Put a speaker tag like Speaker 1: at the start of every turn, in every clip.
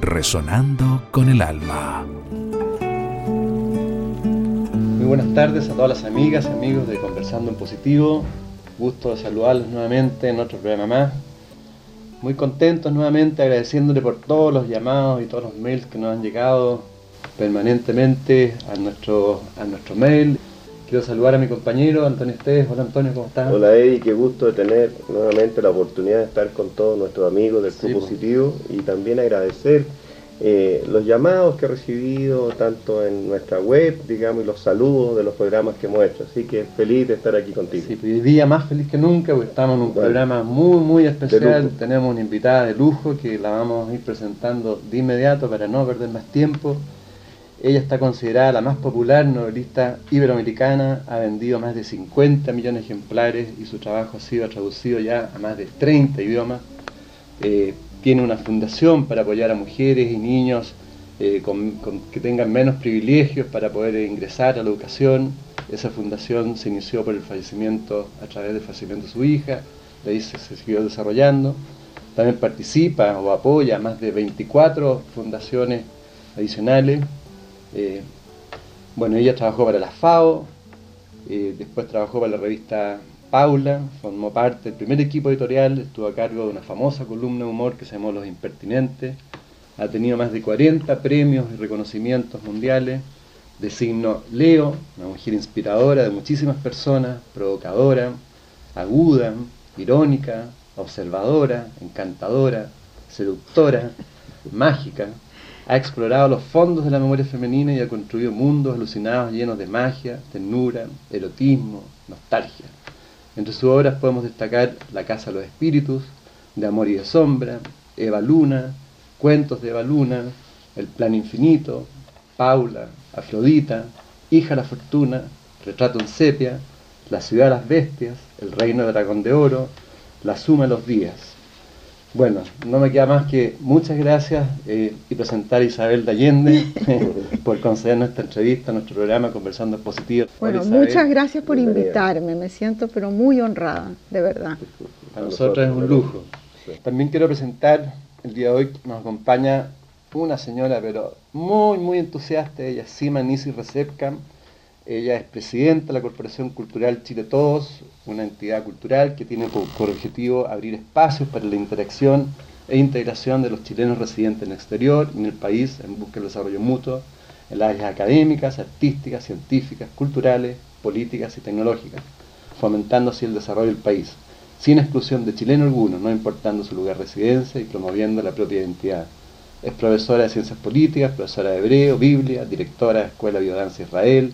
Speaker 1: resonando con el alma.
Speaker 2: Muy buenas tardes a todas las amigas y amigos de Conversando en Positivo. Gusto de saludarlos nuevamente en otro programa más. Muy contentos nuevamente, agradeciéndole por todos los llamados y todos los mails que nos han llegado permanentemente a nuestro, a nuestro mail. Quiero saludar a mi compañero Antonio Esteves. Hola Antonio, ¿cómo estás?
Speaker 3: Hola Eddie, qué gusto de tener nuevamente la oportunidad de estar con todos nuestros amigos del Club
Speaker 2: Sí, pues.
Speaker 3: Positivo y también agradecer eh, los llamados que he recibido tanto en nuestra web, digamos, y los saludos de los programas que hemos hecho. Así que feliz de estar aquí contigo.
Speaker 2: Sí, pues día más feliz que nunca, porque estamos en un
Speaker 3: Bueno.
Speaker 2: programa muy, muy especial. Tenemos una invitada de lujo que la vamos a ir presentando de inmediato para no perder más tiempo. Ella está considerada la más popular novelista iberoamericana, ha vendido más de 50 millones de ejemplares y su trabajo ha sido traducido ya a más de 30 idiomas. Eh, tiene una fundación para apoyar a mujeres y niños eh, que tengan menos privilegios para poder ingresar a la educación. Esa fundación se inició por el fallecimiento, a través del fallecimiento de su hija, de ahí se, se siguió desarrollando. También participa o apoya más de 24 fundaciones adicionales. Eh, bueno, ella trabajó para la FAO, eh, después trabajó para la revista Paula, formó parte del primer equipo editorial, estuvo a cargo de una famosa columna de humor que se llamó Los Impertinentes, ha tenido más de 40 premios y reconocimientos mundiales, de signo Leo, una mujer inspiradora de muchísimas personas, provocadora, aguda, irónica, observadora, encantadora, seductora, mágica, ha explorado los fondos de la memoria femenina y ha construido mundos alucinados llenos de magia, ternura, erotismo, nostalgia. Entre sus obras podemos destacar La Casa de los Espíritus, De Amor y de Sombra, Eva Luna, Cuentos de Eva Luna, El Plan Infinito, Paula, Afrodita, Hija de la Fortuna, Retrato en Sepia, La Ciudad de las Bestias, El Reino del Dragón de Oro, La Suma de los Días. Bueno, no me queda más que muchas gracias eh, y presentar a Isabel de Allende por concedernos esta entrevista, nuestro programa Conversando en Positivo.
Speaker 4: Bueno,
Speaker 2: Isabel.
Speaker 4: muchas gracias por invitarme, me siento pero muy honrada, de verdad.
Speaker 2: Para nosotros es un lujo. También quiero presentar el día de hoy, nos acompaña una señora, pero muy, muy entusiasta, ella es Sima Nisi Recepcam. Ella es presidenta de la Corporación Cultural Chile Todos, una entidad cultural que tiene por, objetivo abrir espacios para la interacción e integración de los chilenos residentes en el exterior y en el país en busca del desarrollo mutuo en las áreas académicas, artísticas, científicas, culturales, políticas y tecnológicas, fomentando así el desarrollo del país, sin exclusión de chileno alguno, no importando su lugar de residencia y promoviendo la propia identidad. Es profesora de ciencias políticas, profesora de hebreo, Biblia, directora de Escuela de Biodanza Israel,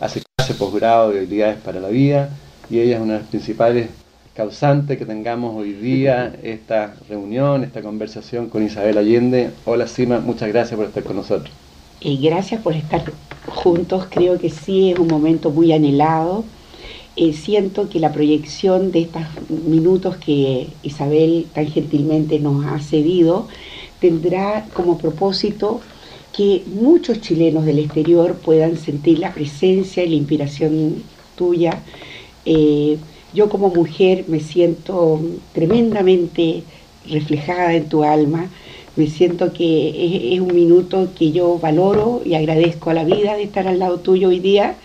Speaker 2: hace clase posgrado de habilidades para la vida y ella es una de las principales causantes que tengamos hoy día esta reunión, esta conversación con Isabel Allende. Hola Sima, muchas gracias por estar con nosotros.
Speaker 5: Eh, gracias por estar juntos, creo que sí es un momento muy anhelado. Eh, siento que la proyección de estos minutos que Isabel tan gentilmente nos ha cedido tendrá como propósito que muchos chilenos del exterior puedan sentir la presencia y la inspiración tuya. Eh, yo como mujer me siento tremendamente reflejada en tu alma. Me siento que es, un minuto que yo valoro y agradezco a la vida de estar al lado tuyo hoy día.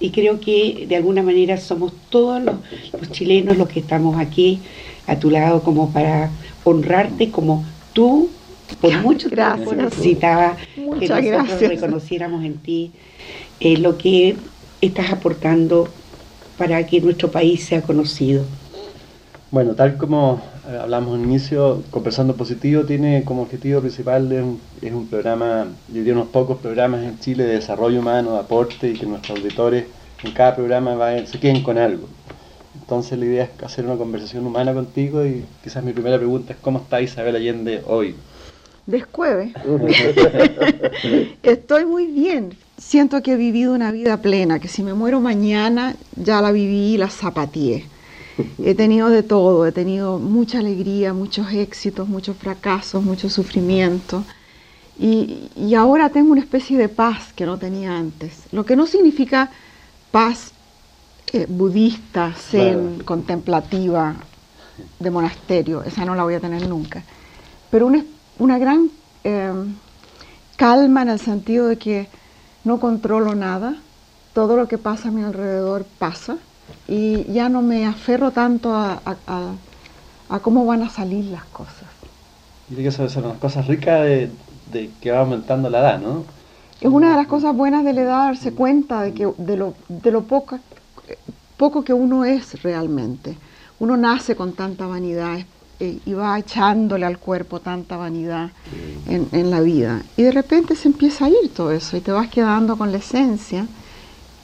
Speaker 5: Y creo que de alguna manera somos todos los chilenos los que estamos aquí a tu lado como para honrarte como tú por mucho tiempo
Speaker 4: Gracias.
Speaker 5: necesitaba que nosotros
Speaker 4: gracias.
Speaker 5: reconociéramos en ti eh, lo que estás aportando para que nuestro país sea conocido.
Speaker 2: Bueno, tal como eh, hablamos al inicio, Conversando Positivo tiene como objetivo principal es un, es un programa, yo diría unos pocos programas en Chile de desarrollo humano, de aporte y que nuestros auditores en cada programa vayan- se queden con algo. Entonces la idea es hacer una conversación humana contigo y quizás mi primera pregunta es ¿cómo está Isabel Allende hoy?
Speaker 4: Descueve. Estoy muy bien. Siento que he vivido una vida plena, que si me muero mañana ya la viví y la zapateé. He tenido de todo, he tenido mucha alegría, muchos éxitos, muchos fracasos, mucho sufrimiento. Y, y ahora tengo una especie de paz que no tenía antes. Lo que no significa paz eh, budista, zen,
Speaker 2: Claro.
Speaker 4: contemplativa, de monasterio, esa no la voy a tener nunca. Pero una, una gran eh, calma en el sentido de que no controlo nada, todo lo que pasa a mi alrededor pasa y ya no me aferro tanto a, a- a- a cómo van a salir las cosas.
Speaker 2: Creo que eso son las cosas ricas de, de que va aumentando la edad, ¿no?
Speaker 4: Es una de las cosas buenas de la edad darse cuenta de, que, de lo, de lo poco, poco que uno es realmente. Uno nace con tanta vanidad eh, y va echándole al cuerpo tanta vanidad en, en la vida. Y de repente se empieza a ir todo eso y te vas quedando con la esencia,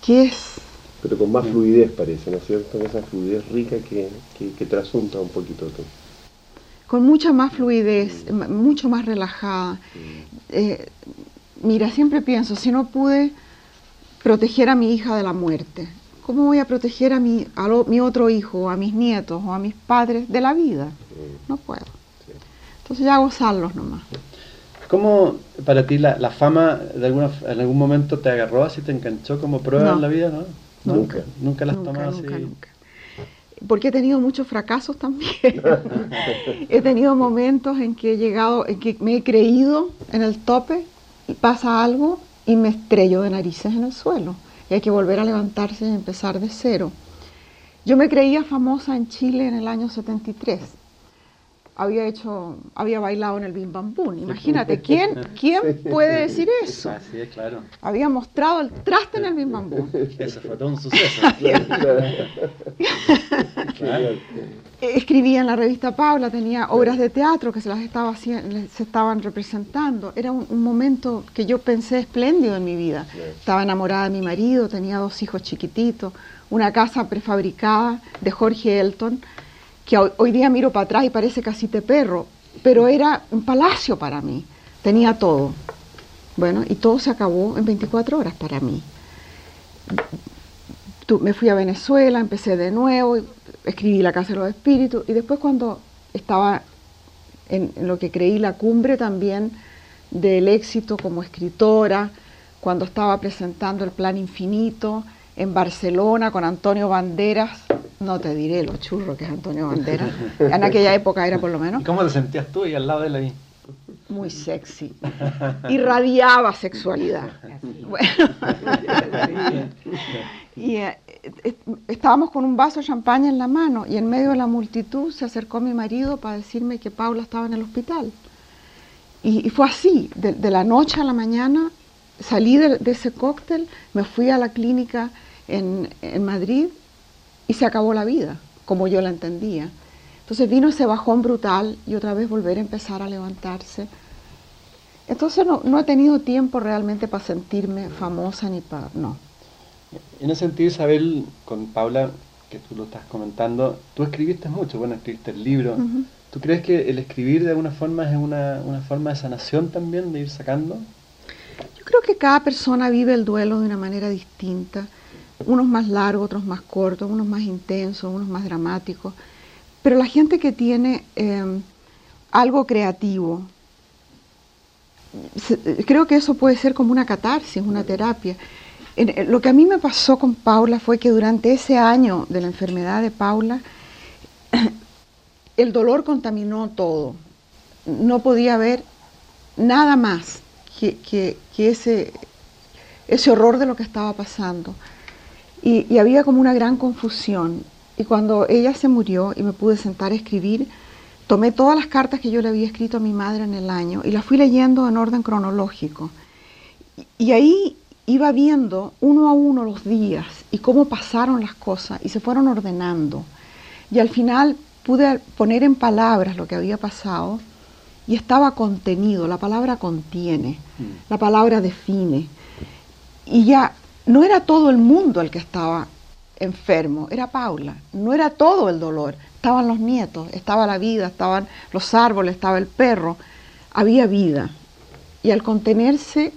Speaker 4: que es
Speaker 3: Pero con más fluidez parece, ¿no es cierto? Esa fluidez rica que, que, que trasunta un poquito tú.
Speaker 4: con mucha más fluidez, m- mucho más relajada. Eh, mira, siempre pienso, si no pude proteger a mi hija de la muerte, ¿cómo voy a proteger a mi, a lo- mi otro hijo, a mis nietos o a mis padres de la vida? No puedo. Entonces ya gozarlos nomás.
Speaker 2: ¿Cómo para ti la, la fama de alguna, en algún momento te agarró así, te enganchó como prueba
Speaker 4: No.
Speaker 2: en la vida, no?
Speaker 4: Nunca.
Speaker 2: Nunca la has
Speaker 4: nunca,
Speaker 2: tomado
Speaker 4: nunca,
Speaker 2: así.
Speaker 4: nunca. Porque he tenido muchos fracasos también. he tenido momentos en que he llegado, en que me he creído en el tope y pasa algo y me estrello de narices en el suelo. Y hay que volver a levantarse y empezar de cero. Yo me creía famosa en Chile en el año 73. Había hecho, había bailado en el Bim Bam Boom. Imagínate, ¿quién, ¿quién puede decir eso?
Speaker 2: Así es, claro.
Speaker 4: Había mostrado el traste en el Bim Bam Boom.
Speaker 2: Eso fue todo un suceso.
Speaker 3: Genial.
Speaker 4: Escribía en la revista Paula, tenía obras de teatro que se las estaba haciendo, se estaban representando. Era un, un momento que yo pensé espléndido en mi vida. Estaba enamorada de mi marido, tenía dos hijos chiquititos, una casa prefabricada de Jorge Elton, que hoy, día miro para atrás y parece casita de perro, pero era un palacio para mí. Tenía todo. Bueno, y todo se acabó en 24 horas para mí. Tu- me fui a Venezuela, empecé de nuevo, escribí La Casa de los y después cuando estaba en lo que creí la cumbre también del éxito como escritora, cuando estaba presentando el Plan Infinito en Barcelona con Antonio Banderas, no te diré lo churro que es Antonio Banderas, en aquella época era por lo menos,
Speaker 2: ¿Y cómo te sentías tú ahí al lado de él ahí?
Speaker 4: muy sexy, irradiaba sexualidad. Bueno. y eh, eh, estábamos con un vaso de champaña en la mano y en medio de la multitud se acercó mi marido para decirme que Paula estaba en el hospital. Y, y fue así, de, de la noche a la mañana salí de, de ese cóctel, me fui a la clínica en, en Madrid y se acabó la vida, como yo la entendía. Entonces vino ese bajón brutal y otra vez volver a empezar a levantarse. Entonces no, no he tenido tiempo realmente para sentirme famosa ni para... No.
Speaker 2: En ese sentido, Isabel, con Paula, que tú lo estás comentando, tú escribiste mucho, bueno, escribiste el libro. ¿Tú crees que el escribir de alguna forma es una, una forma de sanación también, de ir sacando?
Speaker 4: Yo creo que cada persona vive el duelo de una manera distinta, unos más largos, otros más cortos, unos más intensos, unos más dramáticos, pero la gente que tiene eh, algo creativo, se- creo que eso puede ser como una catarsis, una terapia. En- en- lo que a mí me pasó con Paula fue que durante ese año de la enfermedad de Paula, el dolor contaminó todo. No podía ver nada más que, que- que ese, ese horror de lo que estaba pasando. Y, y había como una gran confusión. Y cuando ella se murió y me pude sentar a escribir, tomé todas las cartas que yo le había escrito a mi madre en el año y las fui leyendo en orden cronológico. Y, y ahí iba viendo uno a uno los días y cómo pasaron las cosas y se fueron ordenando. Y al final pude poner en palabras lo que había pasado y estaba contenido, la palabra contiene, la palabra define. Y ya no era todo el mundo el que estaba enfermo, era Paula, no era todo el dolor, estaban los nietos, estaba la vida, estaban los árboles, estaba el perro. había vida. Y al contenerse,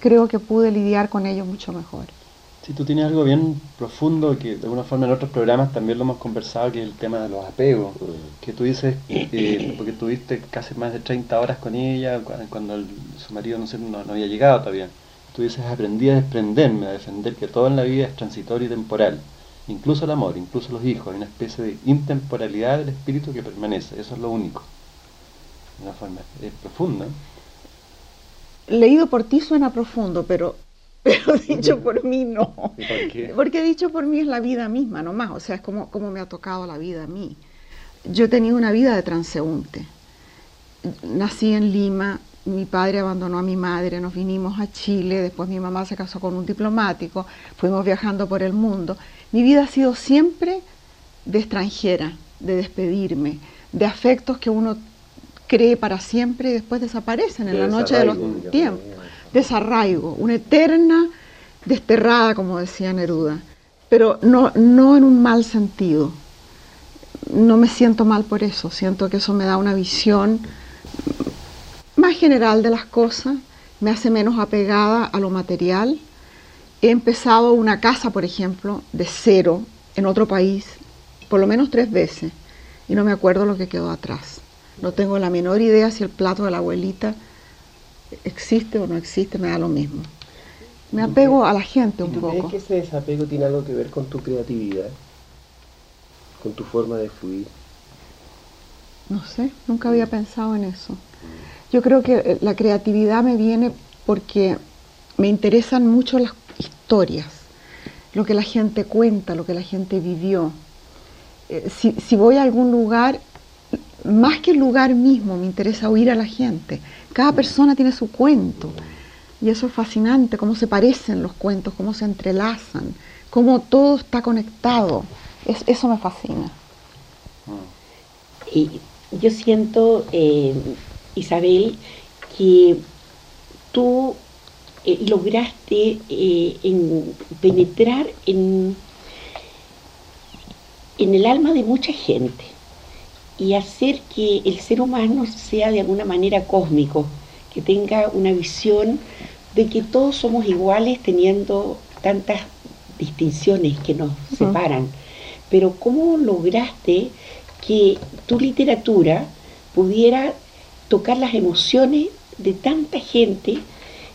Speaker 4: creo que pude lidiar con ello mucho mejor.
Speaker 2: Si tú tienes algo bien profundo que de alguna forma en otros programas también lo hemos conversado, que es el tema de los apegos. Que tú dices, eh, porque tuviste casi más de 30 horas con ella cuando su marido no, no, no había llegado todavía. Tú dices, aprendí a desprenderme, a defender que todo en la vida es transitorio y temporal. Incluso el amor, incluso los hijos, hay una especie de intemporalidad del espíritu que permanece. Eso es lo único. De una forma es profunda.
Speaker 4: Leído por ti suena profundo, pero pero dicho por mí no. Porque dicho por mí es la vida misma, nomás. O sea, es como, como me ha tocado la vida a mí. Yo he tenido una vida de transeúnte. Nací en Lima, mi padre abandonó a mi madre, nos vinimos a Chile, después mi mamá se casó con un diplomático, fuimos viajando por el mundo. Mi vida ha sido siempre de extranjera, de despedirme, de afectos que uno cree para siempre y después desaparecen en la noche de los tiempos desarraigo, una eterna desterrada, como decía Neruda, pero no, no en un mal sentido. No me siento mal por eso, siento que eso me da una visión más general de las cosas, me hace menos apegada a lo material. He empezado una casa, por ejemplo, de cero en otro país, por lo menos tres veces, y no me acuerdo lo que quedó atrás. No tengo la menor idea si el plato de la abuelita existe o no existe, me da lo mismo. Me apego a la gente un poco.
Speaker 3: ¿Crees que ese desapego tiene algo que ver con tu creatividad? ¿Con tu forma de fluir?
Speaker 4: No sé, nunca había pensado en eso. Yo creo que eh, la creatividad me viene porque me interesan mucho las historias, lo que la gente cuenta, lo que la gente vivió. Eh, si, si voy a algún lugar, más que el lugar mismo, me interesa oír a la gente. Cada persona tiene su cuento. Y eso es fascinante, cómo se parecen los cuentos, cómo se entrelazan, cómo todo está conectado. eso me fascina.
Speaker 5: Y yo siento, eh, Isabel, que tú eh, lograste eh, en penetrar en, en el alma de mucha gente y hacer que el ser humano sea de alguna manera cósmico, que tenga una visión de que todos somos iguales teniendo tantas distinciones que nos separan. Pero ¿cómo lograste que tu literatura pudiera tocar las emociones de tanta gente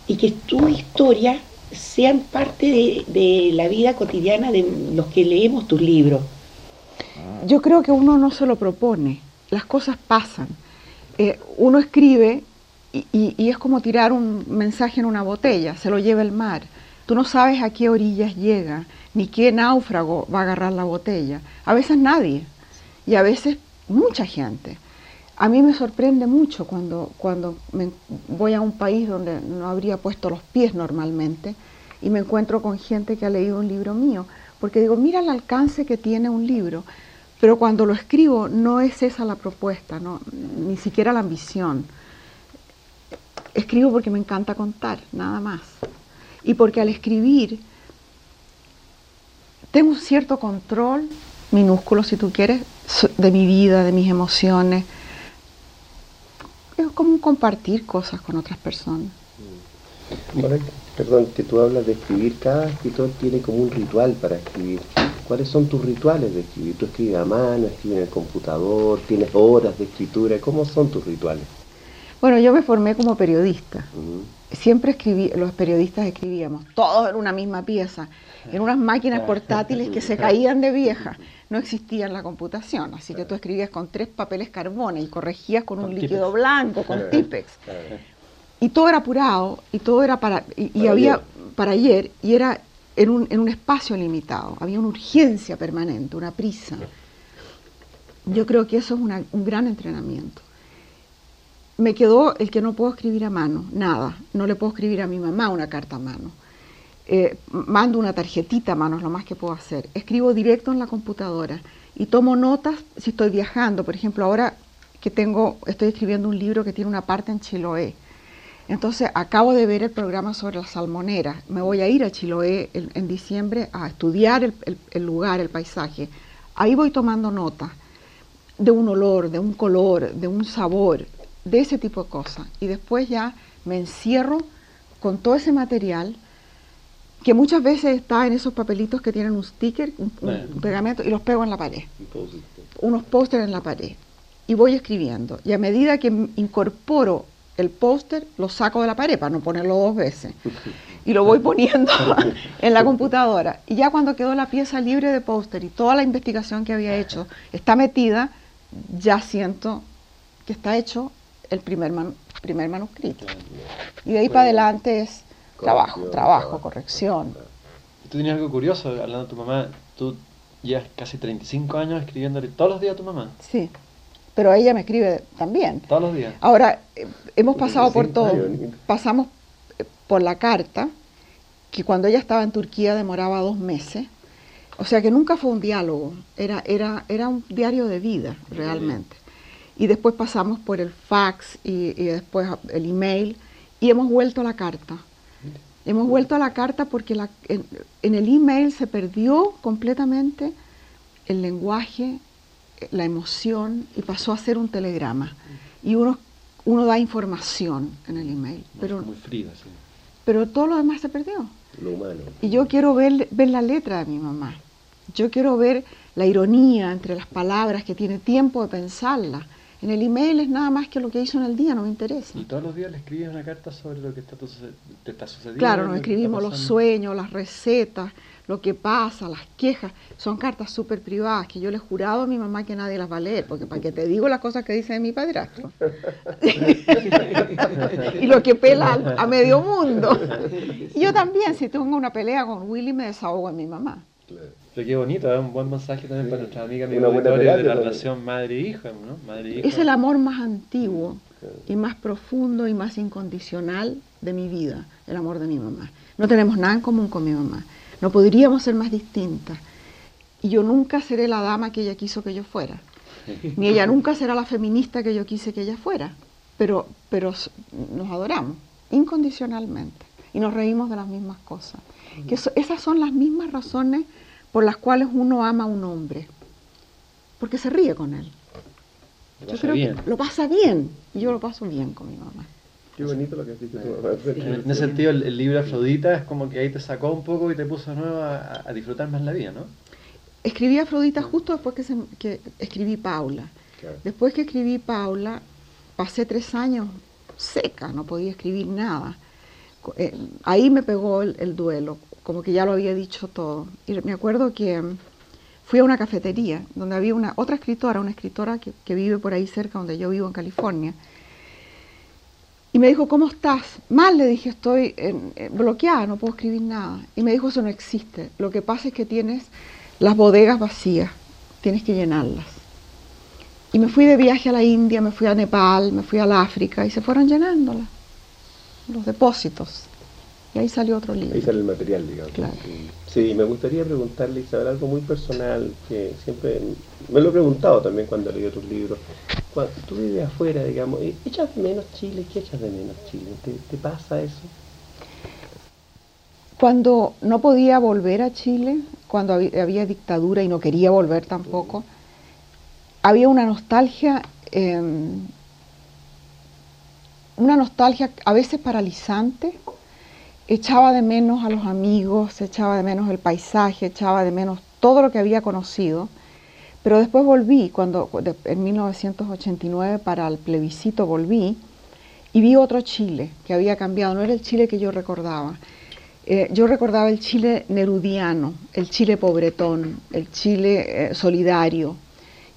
Speaker 5: y que tus historias sean parte de, de la vida cotidiana de los que leemos tus libros?
Speaker 4: yo creo que uno no se lo propone, las cosas pasan. Eh, uno escribe y, es como tirar un mensaje en una botella, se lo lleva el mar. Tú no sabes a qué orillas llega, ni qué náufrago va a agarrar la botella. A veces nadie, y a veces mucha gente. A mí me sorprende mucho cuando, cuando voy a un país donde no habría puesto los pies normalmente y me encuentro con gente que ha leído un libro mío, porque digo, mira el alcance que tiene un libro. Pero cuando lo escribo no es esa la propuesta, ni siquiera la ambición. Escribo porque me encanta contar, nada más. Y porque al escribir tengo un cierto control, minúsculo si tú quieres, de mi vida, de mis emociones. Es como compartir cosas con otras personas.
Speaker 3: Perdón, que tú hablas de escribir, cada escritor tiene como un ritual para escribir. ¿Cuáles son tus rituales de escribir? ¿Tú escribes a mano, escribes en el computador, tienes horas de escritura? ¿Cómo son tus rituales?
Speaker 4: Bueno, yo me formé como periodista. Siempre escribí, los periodistas escribíamos, todos en una misma pieza, en unas máquinas portátiles que se caían de vieja. No existía la computación, así que tú escribías con tres papeles carbones y corregías con un líquido blanco, con Tipex. Y todo era apurado, y todo era para, y, había para ayer, y era en un, en un espacio limitado, había una urgencia permanente, una prisa. Yo creo que eso es un gran entrenamiento. Me quedó el que no puedo escribir a mano, nada. No le puedo escribir a mi mamá una carta a mano. Eh, mando una tarjetita a mano, es lo más que puedo hacer. Escribo directo en la computadora y tomo notas si estoy viajando. Por ejemplo, ahora que tengo, estoy escribiendo un libro que tiene una parte en Chiloé entonces, acabo de ver el programa sobre la salmonera. Me voy a ir a Chiloé en, diciembre a estudiar el, lugar, el paisaje. Ahí voy tomando nota de un olor, de un color, de un sabor. De ese tipo de cosas. Y después ya me encierro con todo ese material que muchas veces está en esos papelitos que tienen un sticker, un, un pegamento, y los pego en la pared. Unos pósteres en la pared. Y voy escribiendo. Y a medida que incorporo el póster, lo saco de la pared para no ponerlo dos veces. Y lo voy poniendo en la computadora. Y ya cuando quedó la pieza libre de póster y toda la investigación que había hecho está metida, ya siento que está hecho el primer, primer manuscrito. Y de ahí para adelante es trabajo,
Speaker 3: Corrección,
Speaker 4: trabajo,
Speaker 3: trabajo.
Speaker 4: corrección.
Speaker 2: Tú tenías algo curioso hablando de tu mamá. Tú llevas casi 35 años escribiéndole todos los días a tu mamá.
Speaker 4: Sí. Pero ella me escribe también.
Speaker 2: Todos los días.
Speaker 4: Ahora, eh, hemos pasado por
Speaker 3: 25
Speaker 4: todo.
Speaker 3: años.
Speaker 4: Pasamos eh, por la carta, que cuando ella estaba en Turquía demoraba dos meses. O sea que nunca fue un diálogo, era, era, era un diario de vida realmente. Y después pasamos por el fax y, y después el email y hemos vuelto a la carta. Hemos vuelto a la carta porque la- en, en el email se perdió completamente el lenguaje, la emoción y pasó a ser un telegrama. Y uno, uno da información en el email, pero,
Speaker 2: Muy frío, sí.
Speaker 4: pero todo lo demás se perdió.
Speaker 3: Lo humano.
Speaker 4: Y yo quiero ver, ver la letra de mi mamá. Yo quiero ver la ironía entre las palabras, que tiene tiempo de pensarla. En el email es nada más que lo que hizo en el día, no me interesa.
Speaker 2: Y todos los días le escribes una carta sobre lo que está te está sucediendo.
Speaker 4: Claro, nos escribimos los sueños, las recetas, lo que pasa, las quejas. Son cartas súper privadas que yo le he jurado a mi mamá que nadie las va a leer, porque para que te digo las cosas que dice de mi padrastro. y lo que pela a medio mundo. Y yo también, si tengo una pelea con Willy, me desahogo en mi mamá.
Speaker 3: Claro.
Speaker 2: Pero qué bonito, es un buen mensaje también para nuestra amiga
Speaker 3: Una buena
Speaker 2: auditorio de la
Speaker 3: también.
Speaker 2: relación madre-hija.
Speaker 4: Es el amor más antiguo y más profundo y más incondicional de mi vida, el amor de mi mamá. No tenemos nada en común con mi mamá. No podríamos ser más distintas. Y yo nunca seré la dama que ella quiso que yo fuera. Ni ella nunca será la feminista que yo quise que ella fuera. Pero, pero nos adoramos incondicionalmente y nos reímos de las mismas cosas. Que eso- esas son las mismas razones por las cuales uno ama a un hombre. Porque se ríe con él.
Speaker 2: Lo
Speaker 4: Yo
Speaker 2: pasa
Speaker 4: creo
Speaker 2: bien.
Speaker 4: que lo pasa bien. Y yo lo paso bien con mi mamá.
Speaker 3: Qué bonito lo que has dicho tu mamá.
Speaker 2: En en ese sentido, el, el libro Afrodita es como que ahí te sacó un poco y te puso de nuevo a, disfrutar más la vida, ¿no?
Speaker 4: Escribí Afrodita justo después que, se- que escribí Paula.
Speaker 3: Claro.
Speaker 4: Después que escribí Paula, pasé tres años seca, no podía escribir nada. Eh, ahí me pegó el, el duelo, como que ya lo había dicho todo. Y me acuerdo que fui a una cafetería donde había una otra escritora, una escritora que, vive por ahí cerca donde yo vivo en California. Y me dijo, ¿cómo estás? Mal, le dije, estoy eh, bloqueada, no puedo escribir nada. Y me dijo, eso no existe. Lo que pasa es que tienes las bodegas vacías, tienes que llenarlas. Y me fui de viaje a la India, me fui a Nepal, me fui al África y se fueron llenándolas, los depósitos. Y ahí salió otro libro.
Speaker 3: Ahí sale el material, digamos.
Speaker 4: Claro.
Speaker 3: Sí, me gustaría preguntarle, Isabel, algo muy personal, que siempre me lo he preguntado también cuando leí otros libros. Cuando tú vives afuera, digamos, ¿e- ¿echas de menos Chile? ¿Qué echas de menos Chile? ¿Te, te pasa eso?
Speaker 4: Cuando no podía volver a Chile, cuando había, dictadura y no quería volver tampoco, había una nostalgia, eh, una nostalgia a veces paralizante. Echaba de menos a los amigos, echaba de menos el paisaje, echaba de menos todo lo que había conocido. Pero después volví, cuando en 1989 para el plebiscito volví y vi otro Chile que había cambiado, no era el Chile que yo recordaba. Eh, yo recordaba el Chile nerudiano, el Chile pobretón, el Chile eh, solidario,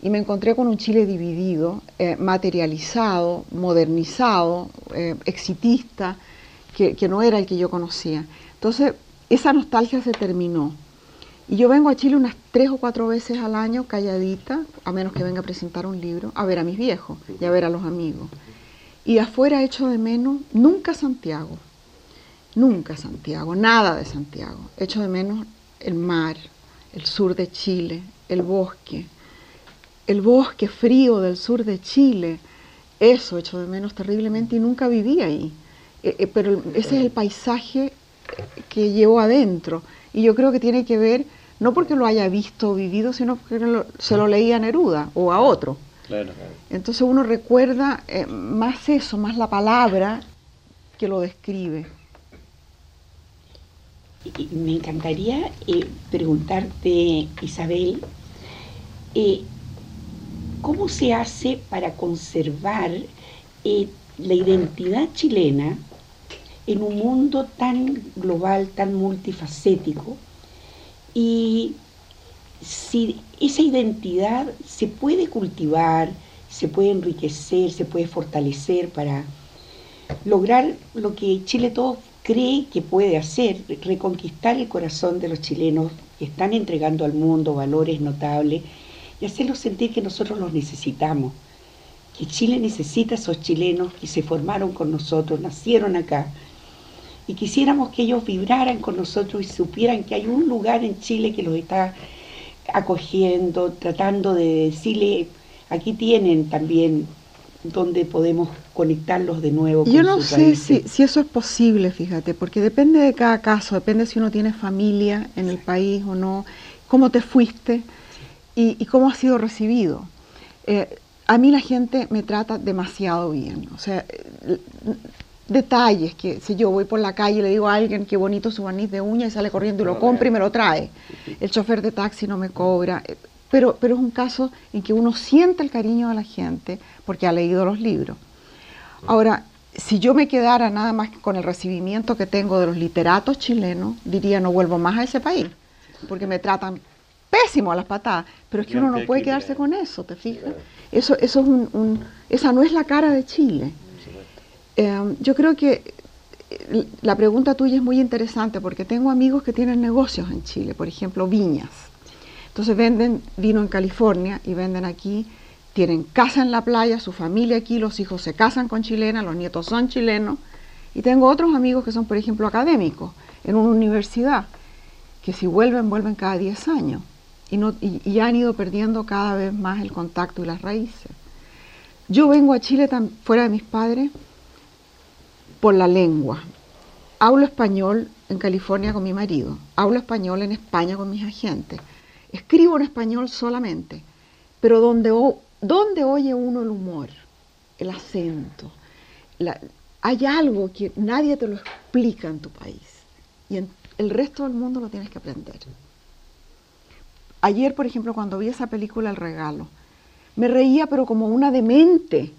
Speaker 4: y me encontré con un Chile dividido, eh, materializado, modernizado, exitista, que, no era el que yo conocía. Entonces, esa nostalgia se terminó. Y yo vengo a Chile unas tres o cuatro veces al año, calladita, a menos que venga a presentar un libro, a ver a mis viejos y a ver a los amigos. Y afuera echo de menos nunca Santiago, nunca Santiago, nada de Santiago. Echo de menos el mar, el sur de Chile, el bosque, el bosque frío del sur de Chile. Eso echo de menos terriblemente y nunca viví ahí. Eh, eh, pero ese es el paisaje que llevo adentro. Y yo creo que tiene que ver, no porque lo haya visto o vivido, sino porque lo- se lo leí a Neruda o a otro. Entonces uno recuerda eh, más eso, más la palabra que lo describe.
Speaker 5: me encantaría eh, preguntarte, Isabel, eh, ¿cómo se hace para conservar la identidad chilena en un mundo tan global, tan multifacético? Y si esa identidad se puede cultivar, se puede enriquecer, se puede fortalecer para lograr lo que Chile todo cree que puede hacer, reconquistar el corazón de los chilenos que están entregando al mundo valores notables y hacerlos sentir que nosotros los necesitamos, que Chile necesita a esos chilenos que se formaron con nosotros, nacieron acá, y quisiéramos que ellos vibraran con nosotros y supieran que hay un lugar en Chile que los está acogiendo, tratando de decirle, aquí tienen también donde podemos conectarlos de nuevo.
Speaker 4: Yo no sé si, si, eso es posible, fíjate, porque depende de cada caso, depende si uno tiene familia en el país o no, cómo te fuiste y, cómo has sido recibido. Eh, a mí la gente me trata demasiado bien, o sea, detalles, que si yo voy por la calle y le digo a alguien qué bonito su barniz de uña y sale corriendo y lo compra y me lo trae. El chofer de taxi no me cobra. Eh, pero, pero es un caso en que uno siente el cariño de la gente porque ha leído los libros. Ahora, si yo me quedara nada más con el recibimiento que tengo de los literatos chilenos, diría no vuelvo más a ese país, porque me tratan pésimo a las patadas, pero es que uno no puede quedarse con eso, ¿te fijas? Eso, eso es un, esa no es la cara de Chile. Em, yo creo que eh, la pregunta tuya es muy interesante porque tengo amigos que tienen negocios en Chile, por ejemplo, viñas. Entonces venden vino en California y venden aquí, tienen casa en la playa, su familia aquí, los hijos se casan con chilenas, los nietos son chilenos. Y tengo otros amigos que son, por ejemplo, académicos en una universidad, que si vuelven, vuelven cada 10 años. Y, no, y, han ido perdiendo cada vez más el contacto y las raíces. Yo vengo a Chile fuera de mis padres por la lengua. Hablo español en California con mi marido, hablo español en España con mis agentes, escribo en español solamente, pero donde, donde oye uno el humor, el acento, hay algo que nadie te lo explica en tu país y en el resto del mundo lo tienes que aprender. Ayer, por ejemplo, cuando vi esa película El regalo, me reía pero como una demente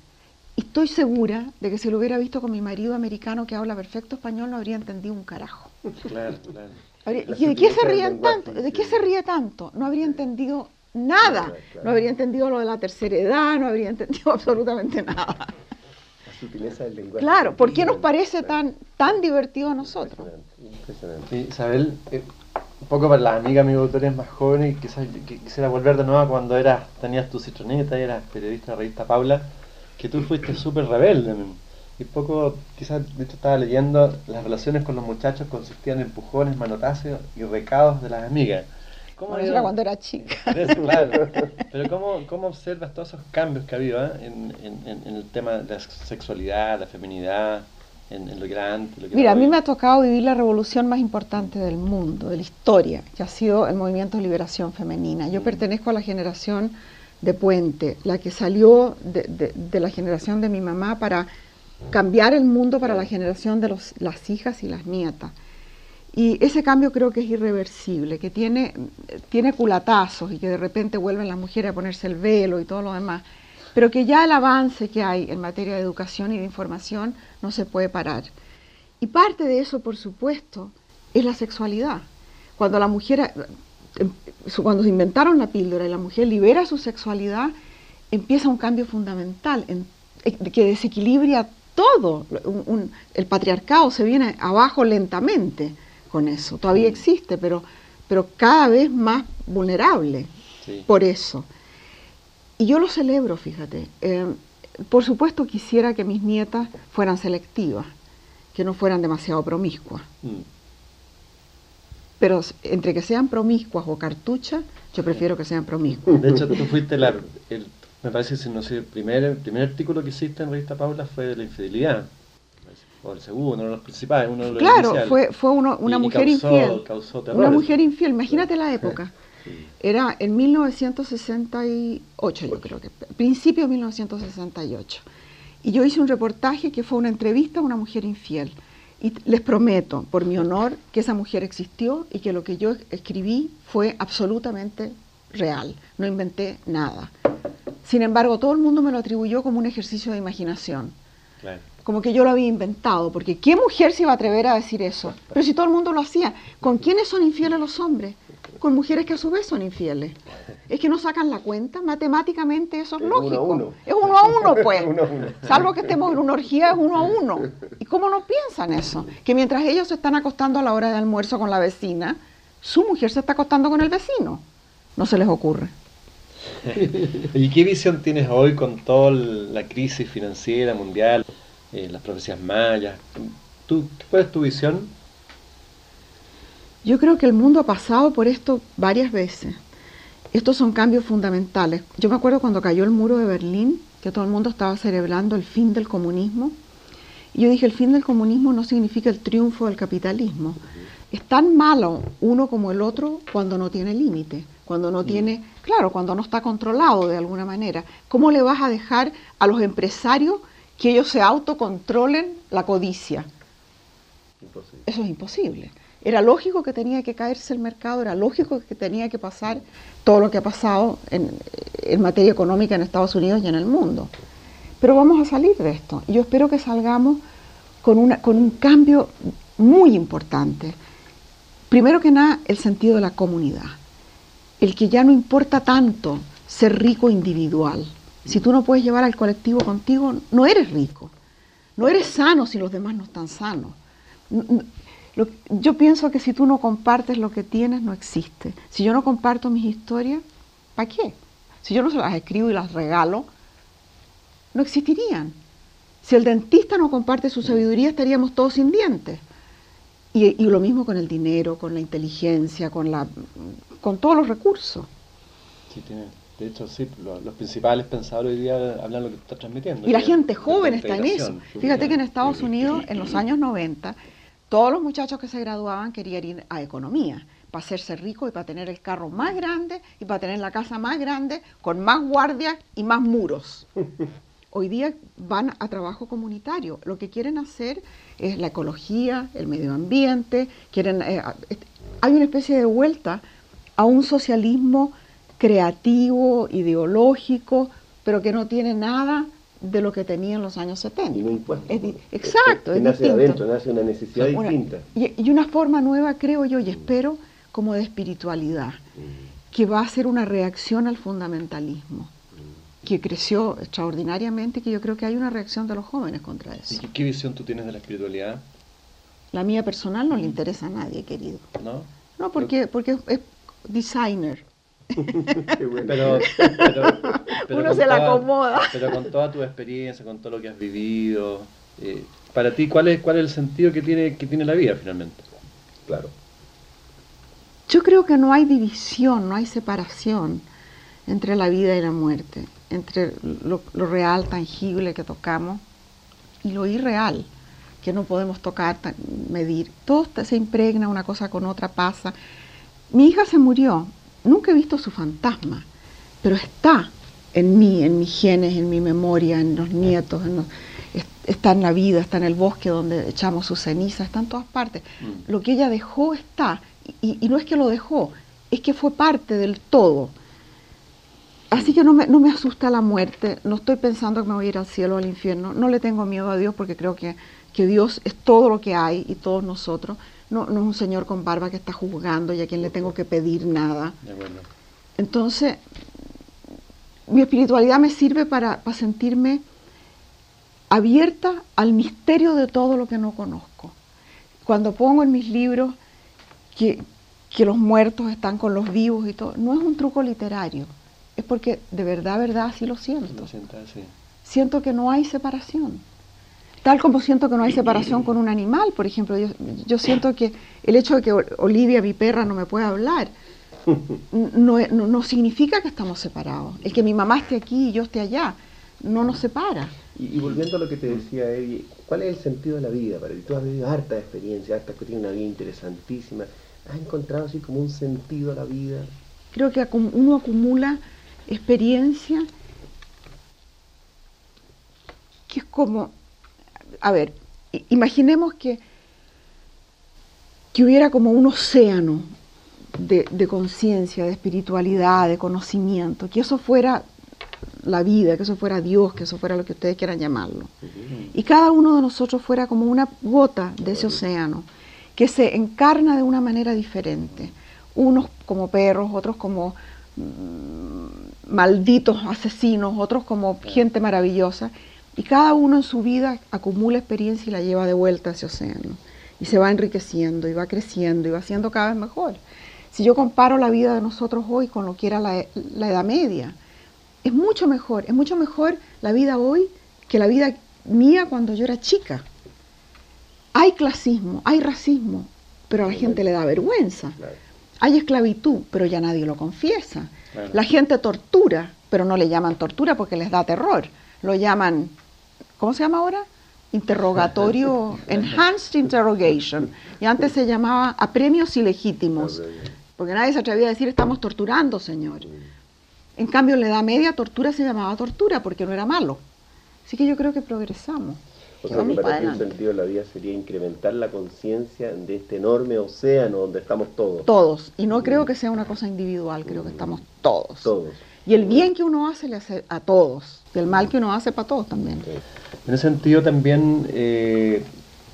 Speaker 4: estoy segura de que si lo hubiera visto con mi marido americano que habla perfecto español no habría entendido un carajo. Claro, claro. ¿Y de qué se ríen tanto? ¿De qué se ríe tanto? No habría entendido nada. No habría entendido lo de la tercera edad, no habría entendido absolutamente nada.
Speaker 3: La sutileza del lenguaje.
Speaker 4: Claro, ¿por qué nos parece tan, tan divertido a nosotros?
Speaker 2: Impresionante. Isabel, eh, un poco para las amigas, amigos autores más jóvenes, quizás quisiera volver de nuevo cuando eras, tenías tu citroneta y eras periodista de la revista Paula que tú fuiste súper rebelde. Y poco, quizás, de hecho estaba leyendo, las relaciones con los muchachos consistían en empujones, manotazos y recados de las amigas.
Speaker 4: ¿Cómo era cuando era chica.
Speaker 2: claro. Pero ¿cómo, ¿cómo, observas todos esos cambios que ha habido eh, en, en, en, el tema de la sexualidad, la feminidad, en, lo grande?
Speaker 4: Mira, a mí me ha tocado vivir la revolución más importante del mundo, de la historia, que ha sido el movimiento de liberación femenina. Yo mm. pertenezco a la generación de Puente, la que salió de, la generación de mi mamá para cambiar el mundo para la generación de los, las hijas y las nietas. Y ese cambio creo que es irreversible, que tiene, tiene culatazos y que de repente vuelven las mujeres a ponerse el velo y todo lo demás, pero que ya el avance que hay en materia de educación y de información no se puede parar. Y parte de eso, por supuesto, es la sexualidad. Cuando la mujer cuando se inventaron la píldora y la mujer libera su sexualidad, empieza un cambio fundamental eh, que desequilibra todo. el patriarcado se viene abajo lentamente con eso. Todavía existe, pero, pero cada vez más vulnerable por eso. Y yo lo celebro, fíjate. Em, por supuesto quisiera que mis nietas fueran selectivas, que no fueran demasiado promiscuas. Mm. Pero entre que sean promiscuas o cartuchas, yo prefiero que sean promiscuas.
Speaker 2: De hecho, tú fuiste la, el, me parece que no sé, el primer, el primer artículo que hiciste en Revista Paula fue de la infidelidad. O el segundo, uno de los principales, uno de los
Speaker 4: Claro, fue, fue uno, una mujer infiel. una mujer infiel, imagínate la época. Era en 1968, yo creo que, principio de 1968. Y yo hice un reportaje que fue una entrevista a una mujer infiel. Y les prometo, por mi honor, que esa mujer existió y que lo que yo escribí fue absolutamente real. No inventé nada. Sin embargo, todo el mundo me lo atribuyó como un ejercicio de imaginación. Como que yo lo había inventado, porque ¿qué mujer se iba a atrever a decir eso? Pero si todo el mundo lo hacía, ¿con quiénes son infieles los hombres? Con mujeres que a su vez son infieles. Es que no sacan la cuenta, matemáticamente eso es, lógico. Es uno a uno, pues. Salvo que estemos en una orgía, es uno a uno. ¿Y cómo no piensan eso? Que mientras ellos se están acostando a la hora de almuerzo con la vecina, su mujer se está acostando con el vecino. No se les ocurre.
Speaker 2: ¿Y qué visión tienes hoy con toda la crisis financiera mundial, eh, las profecías mayas? ¿Tú, ¿Cuál es tu visión?
Speaker 4: Yo creo que el mundo ha pasado por esto varias veces. Estos son cambios fundamentales. Yo me acuerdo cuando cayó el muro de Berlín, que todo el mundo estaba celebrando el fin del comunismo. Y yo dije, el fin del comunismo no significa el triunfo del capitalismo. Es tan malo uno como el otro cuando no tiene límite cuando no tiene, claro, cuando no está controlado de alguna manera. ¿Cómo le vas a dejar a los empresarios que ellos se autocontrolen la codicia? Eso es imposible. Era lógico que tenía que caerse el mercado, era lógico que tenía que pasar todo lo que ha pasado en, materia económica en Estados Unidos y en el mundo. Pero vamos a salir de esto. Yo espero que salgamos con, una, con un cambio muy importante. Primero que nada, el sentido de la comunidad el que ya no importa tanto ser rico individual. Si tú no puedes llevar al colectivo contigo, no eres rico. No eres sano si los demás no están sanos. Yo pienso que si tú no compartes lo que tienes, no existe. Si yo no comparto mis historias, ¿para qué? Si yo no se las escribo y las regalo, no existirían. Si el dentista no comparte su sabiduría, estaríamos todos sin dientes. Y, lo mismo con el dinero, con la inteligencia, con, la, con todos los recursos.
Speaker 2: Sí, tiene, de hecho, sí, los, principales pensadores hoy día hablan lo que está transmitiendo.
Speaker 4: Y la gente joven está en eso. Fíjate que en Estados Unidos, en los años 90, todos los muchachos que se graduaban querían ir a economía, para hacerse rico y para tener el carro más grande y para tener la casa más grande, con más guardias y más muros. Hoy día van a trabajo comunitario. Lo que quieren hacer es la ecología, el medio ambiente, quieren, eh, hay una especie de vuelta a un socialismo creativo, ideológico, pero que no tiene nada de lo que tenía en los años 70.
Speaker 3: Y no
Speaker 4: exacto.
Speaker 3: Que, nace adentro, nace una necesidad distinta.
Speaker 4: Y, una forma nueva, creo yo, y espero, como de espiritualidad, mm. que va a ser una reacción al fundamentalismo que creció extraordinariamente, que yo creo que hay una reacción de los jóvenes contra eso.
Speaker 2: ¿Y qué visión tú tienes de la espiritualidad?
Speaker 4: La mía personal no le interesa a nadie, querido.
Speaker 2: ¿No?
Speaker 4: No, porque, porque es designer.
Speaker 2: pero,
Speaker 4: Uno se la acomoda.
Speaker 2: Pero con toda tu experiencia, con todo lo que has vivido, eh, para ti, ¿cuál es, ¿cuál es el sentido que tiene, que tiene la vida finalmente?
Speaker 3: Claro.
Speaker 4: Yo creo que no hay división, no hay separación entre la vida y la muerte entre lo, real, tangible que tocamos y lo irreal, que no podemos tocar, medir. Todo se impregna, una cosa con otra pasa. Mi hija se murió, nunca he visto su fantasma, pero está en mí, en mis genes, en mi memoria, en los nietos, está en la vida, está en el bosque donde echamos su ceniza, está en todas partes. Mm. Lo que ella dejó está, y no es que lo dejó, es que fue parte del todo. Así que no me, no me asusta la muerte, no estoy pensando que me voy a ir al cielo o al infierno, no le tengo miedo a Dios porque creo que, que Dios es todo lo que hay y todos nosotros, no, no, es un señor con barba que está juzgando y a quien le tengo que pedir nada. Entonces, mi espiritualidad me sirve para, para sentirme abierta al misterio de todo lo que no conozco. Cuando pongo en mis libros que, que los muertos están con los vivos y todo, no es un truco literario es porque de verdad, verdad, así lo siento. Siento que no hay separación. Tal como siento que no hay separación con un animal, por ejemplo, yo, siento que el hecho de que Olivia, mi perra, no me pueda hablar, no, significa que estamos separados. El que mi mamá esté aquí y yo esté allá, no nos separa.
Speaker 3: Y, volviendo a lo que te decía Eddie, ¿cuál es el sentido de la vida para ti? Tú has vivido harta experiencia, harta que tiene una vida interesantísima. ¿Has encontrado así como un sentido a la vida?
Speaker 4: Creo que uno acumula experiencia que es como, a ver, imaginemos que, que hubiera como un océano de, de conciencia, de espiritualidad, de conocimiento, que eso fuera la vida, que eso fuera Dios, que eso fuera lo que ustedes quieran llamarlo. Y cada uno de nosotros fuera como una gota de ese océano, que se encarna de una manera diferente. Unos como perros, otros como mm, malditos asesinos, otros como gente maravillosa. Y cada uno en su vida acumula experiencia y la lleva de vuelta a ese océano. Y se va enriqueciendo y va creciendo y va siendo cada vez mejor. Si yo comparo la vida de nosotros hoy con lo que era la, la Edad Media, es mucho mejor, es mucho mejor la vida hoy que la vida mía cuando yo era chica. Hay clasismo, hay racismo, pero a la gente le da vergüenza. Hay esclavitud, pero ya nadie lo confiesa. La gente tortura, pero no le llaman tortura porque les da terror. Lo llaman, ¿cómo se llama ahora? Interrogatorio, enhanced interrogation. Y antes se llamaba apremios ilegítimos. Porque nadie se atrevía a decir estamos torturando, señor. En cambio, en la Edad Media tortura se llamaba tortura porque no era malo. Así que yo creo que progresamos.
Speaker 3: O sea, que para el sentido de la vida sería incrementar la conciencia de este enorme océano donde estamos todos.
Speaker 4: Todos. Y no creo que sea una cosa individual, creo que estamos todos.
Speaker 3: Todos.
Speaker 4: Y el bien que uno hace le hace a todos. Y el mal que uno hace para todos también.
Speaker 2: En ese sentido también... Eh...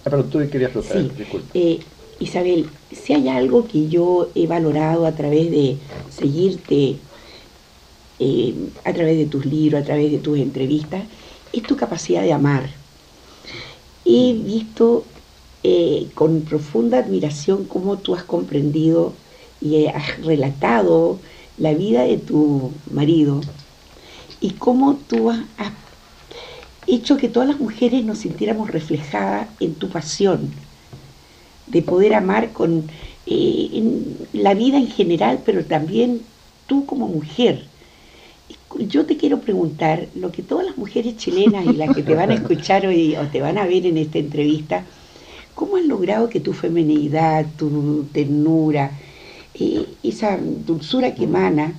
Speaker 2: Ah, pero tú querías preguntar,
Speaker 5: sí. Eh, Isabel, si hay algo que yo he valorado a través de seguirte eh, a través de tus libros, a través de tus entrevistas, es tu capacidad de amar. He visto eh, con profunda admiración cómo tú has comprendido y has relatado la vida de tu marido y cómo tú has, hecho que todas las mujeres nos sintiéramos reflejadas en tu pasión de poder amar con eh, la vida en general, pero también tú como mujer. Yo te quiero preguntar, lo que todas las mujeres chilenas y las que te van a escuchar hoy o te van a ver en esta entrevista, ¿cómo has logrado que tu feminidad, tu ternura, eh, esa dulzura que emana,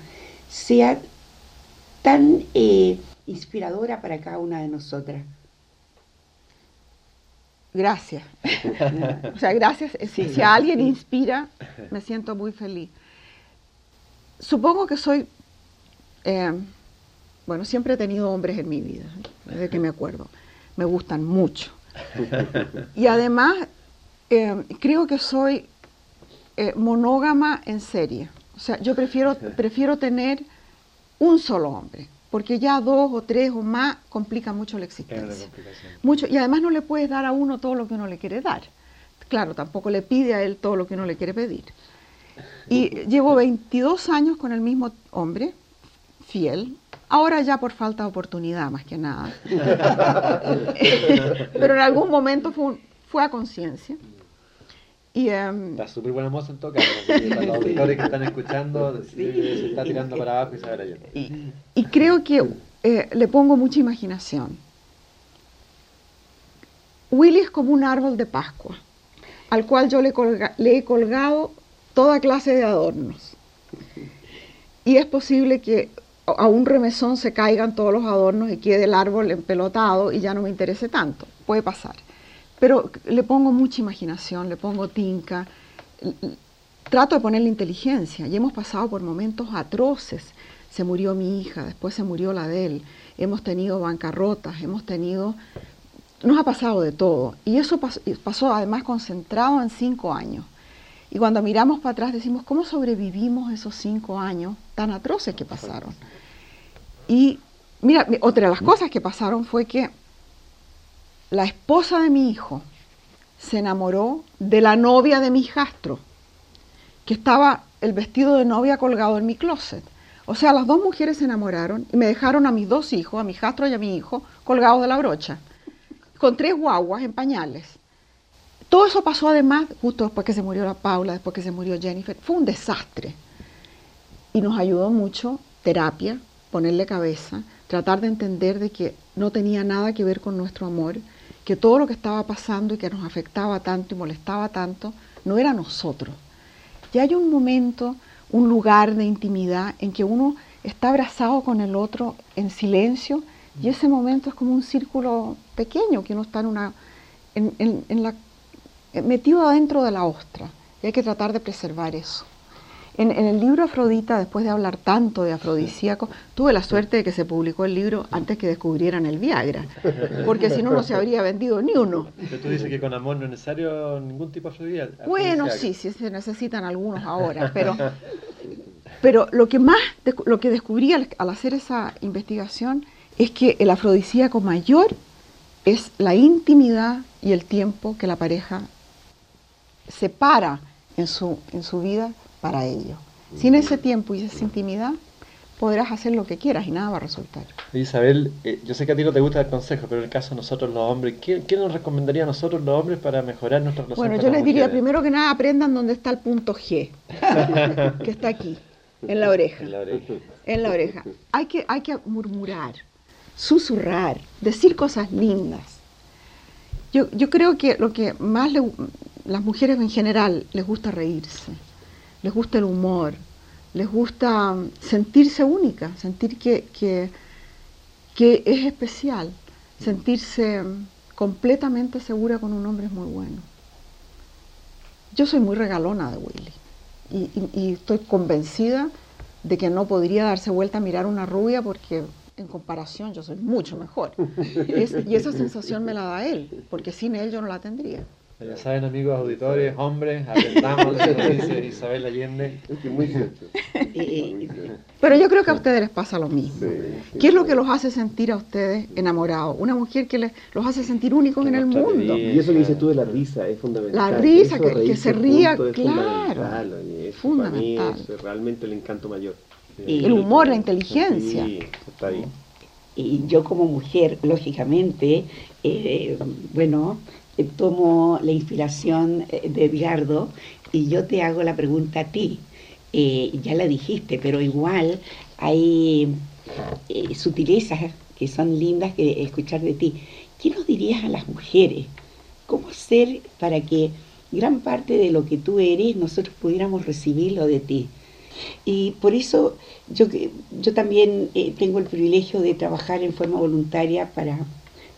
Speaker 5: sea tan eh, inspiradora para cada una de nosotras?
Speaker 4: Gracias. o sea, gracias. Si, a alguien inspira, me siento muy feliz. Supongo que soy eh, bueno, siempre he tenido hombres en mi vida, desde que me acuerdo. Me gustan mucho. Y además, eh, creo que soy eh, monógama en serie. O sea, yo prefiero, prefiero tener un solo hombre, porque ya dos o tres o más complica mucho la existencia. Mucho, y además no le puedes dar a uno todo lo que uno le quiere dar. Claro, tampoco le pide a él todo lo que uno le quiere pedir. Y llevo 22 años con el mismo hombre, fiel, Ahora ya por falta de oportunidad, más que nada. Pero en algún momento fue, fue a conciencia.
Speaker 2: Y, um, está súper buena moza en todo caso. Los auditores que están escuchando se está tirando para abajo y se ver
Speaker 4: y, y creo que eh, le pongo mucha imaginación. Willy es como un árbol de Pascua, al cual yo le, le he colgado toda clase de adornos. Y es posible que a un remesón se caigan todos los adornos y quede el árbol empelotado y ya no me interese tanto. Puede pasar. Pero le pongo mucha imaginación, le pongo tinca, trato de ponerle inteligencia y hemos pasado por momentos atroces. Se murió mi hija, después se murió la de él, hemos tenido bancarrotas, hemos tenido... Nos ha pasado de todo y eso pasó además concentrado en cinco años. Y cuando miramos para atrás decimos, ¿cómo sobrevivimos esos cinco años tan atroces que pasaron? Y mira, otra de las cosas que pasaron fue que la esposa de mi hijo se enamoró de la novia de mi hijastro, que estaba el vestido de novia colgado en mi closet. O sea, las dos mujeres se enamoraron y me dejaron a mis dos hijos, a mi hijastro y a mi hijo, colgados de la brocha, con tres guaguas en pañales. Todo eso pasó además justo después que se murió la Paula, después que se murió Jennifer. Fue un desastre. Y nos ayudó mucho terapia, ponerle cabeza, tratar de entender de que no tenía nada que ver con nuestro amor, que todo lo que estaba pasando y que nos afectaba tanto y molestaba tanto, no era nosotros. Y hay un momento, un lugar de intimidad en que uno está abrazado con el otro en silencio y ese momento es como un círculo pequeño que uno está en una, en, la, metido adentro de la ostra y hay que tratar de preservar eso. En, el libro Afrodita, después de hablar tanto de afrodisíaco, tuve la suerte de que se publicó el libro antes que descubrieran el Viagra, porque si no, no se habría vendido ni uno.
Speaker 2: Pero tú dices que con amor no es necesario ningún tipo de afrodisíaco.
Speaker 4: Bueno, sí, sí se necesitan algunos ahora, pero, pero lo que más, lo que descubrí al, hacer esa investigación es que el afrodisíaco mayor es la intimidad y el tiempo que la pareja separa en su, en su vida para ello. Sin ese tiempo y esa intimidad, podrás hacer lo que quieras y nada va a resultar.
Speaker 2: Isabel, eh, yo sé que a ti no te gusta el consejo, pero en el caso de nosotros los hombres, ¿qué, nos recomendaría a nosotros los hombres para mejorar nuestra relación
Speaker 4: Bueno, yo les diría primero que nada aprendan dónde está el punto G, que está aquí, en la oreja. En la oreja. En la oreja. Hay que, hay que murmurar, susurrar, decir cosas lindas. Yo, yo creo que lo que más le, las mujeres en general les gusta reírse les gusta el humor, les gusta mm, sentirse única, sentir que, que, es especial, sentirse mm, completamente segura con un hombre es muy bueno. Yo soy muy regalona de Willy y, estoy convencida de que no podría darse vuelta a mirar una rubia porque en comparación yo soy mucho mejor. y esa sensación me la da él, porque sin él yo no la tendría.
Speaker 2: Ya saben, amigos auditores, hombres, atendamos lo que dice Isabel Allende. muy
Speaker 4: Pero yo creo que a ustedes les pasa lo mismo. ¿Qué es lo que los hace sentir a ustedes enamorados? Una mujer que les, los hace sentir únicos en el mundo.
Speaker 3: Y eso que dices tú de la risa es fundamental.
Speaker 4: La risa, que, se ría, claro.
Speaker 3: fundamental. es realmente el encanto mayor.
Speaker 4: el humor, la inteligencia.
Speaker 5: Sí, está ahí. Y yo como mujer, lógicamente, eh, bueno, eh, tomo la inspiración eh, de Edgardo y yo te hago la pregunta a ti. Eh, ya la dijiste, pero igual hay sutilezas que son lindas que escuchar de ti. ¿Qué nos dirías a las mujeres? ¿Cómo hacer para que gran parte de lo que tú eres nosotros pudiéramos recibirlo de ti? Y por eso yo, yo también tengo el privilegio de trabajar en forma voluntaria para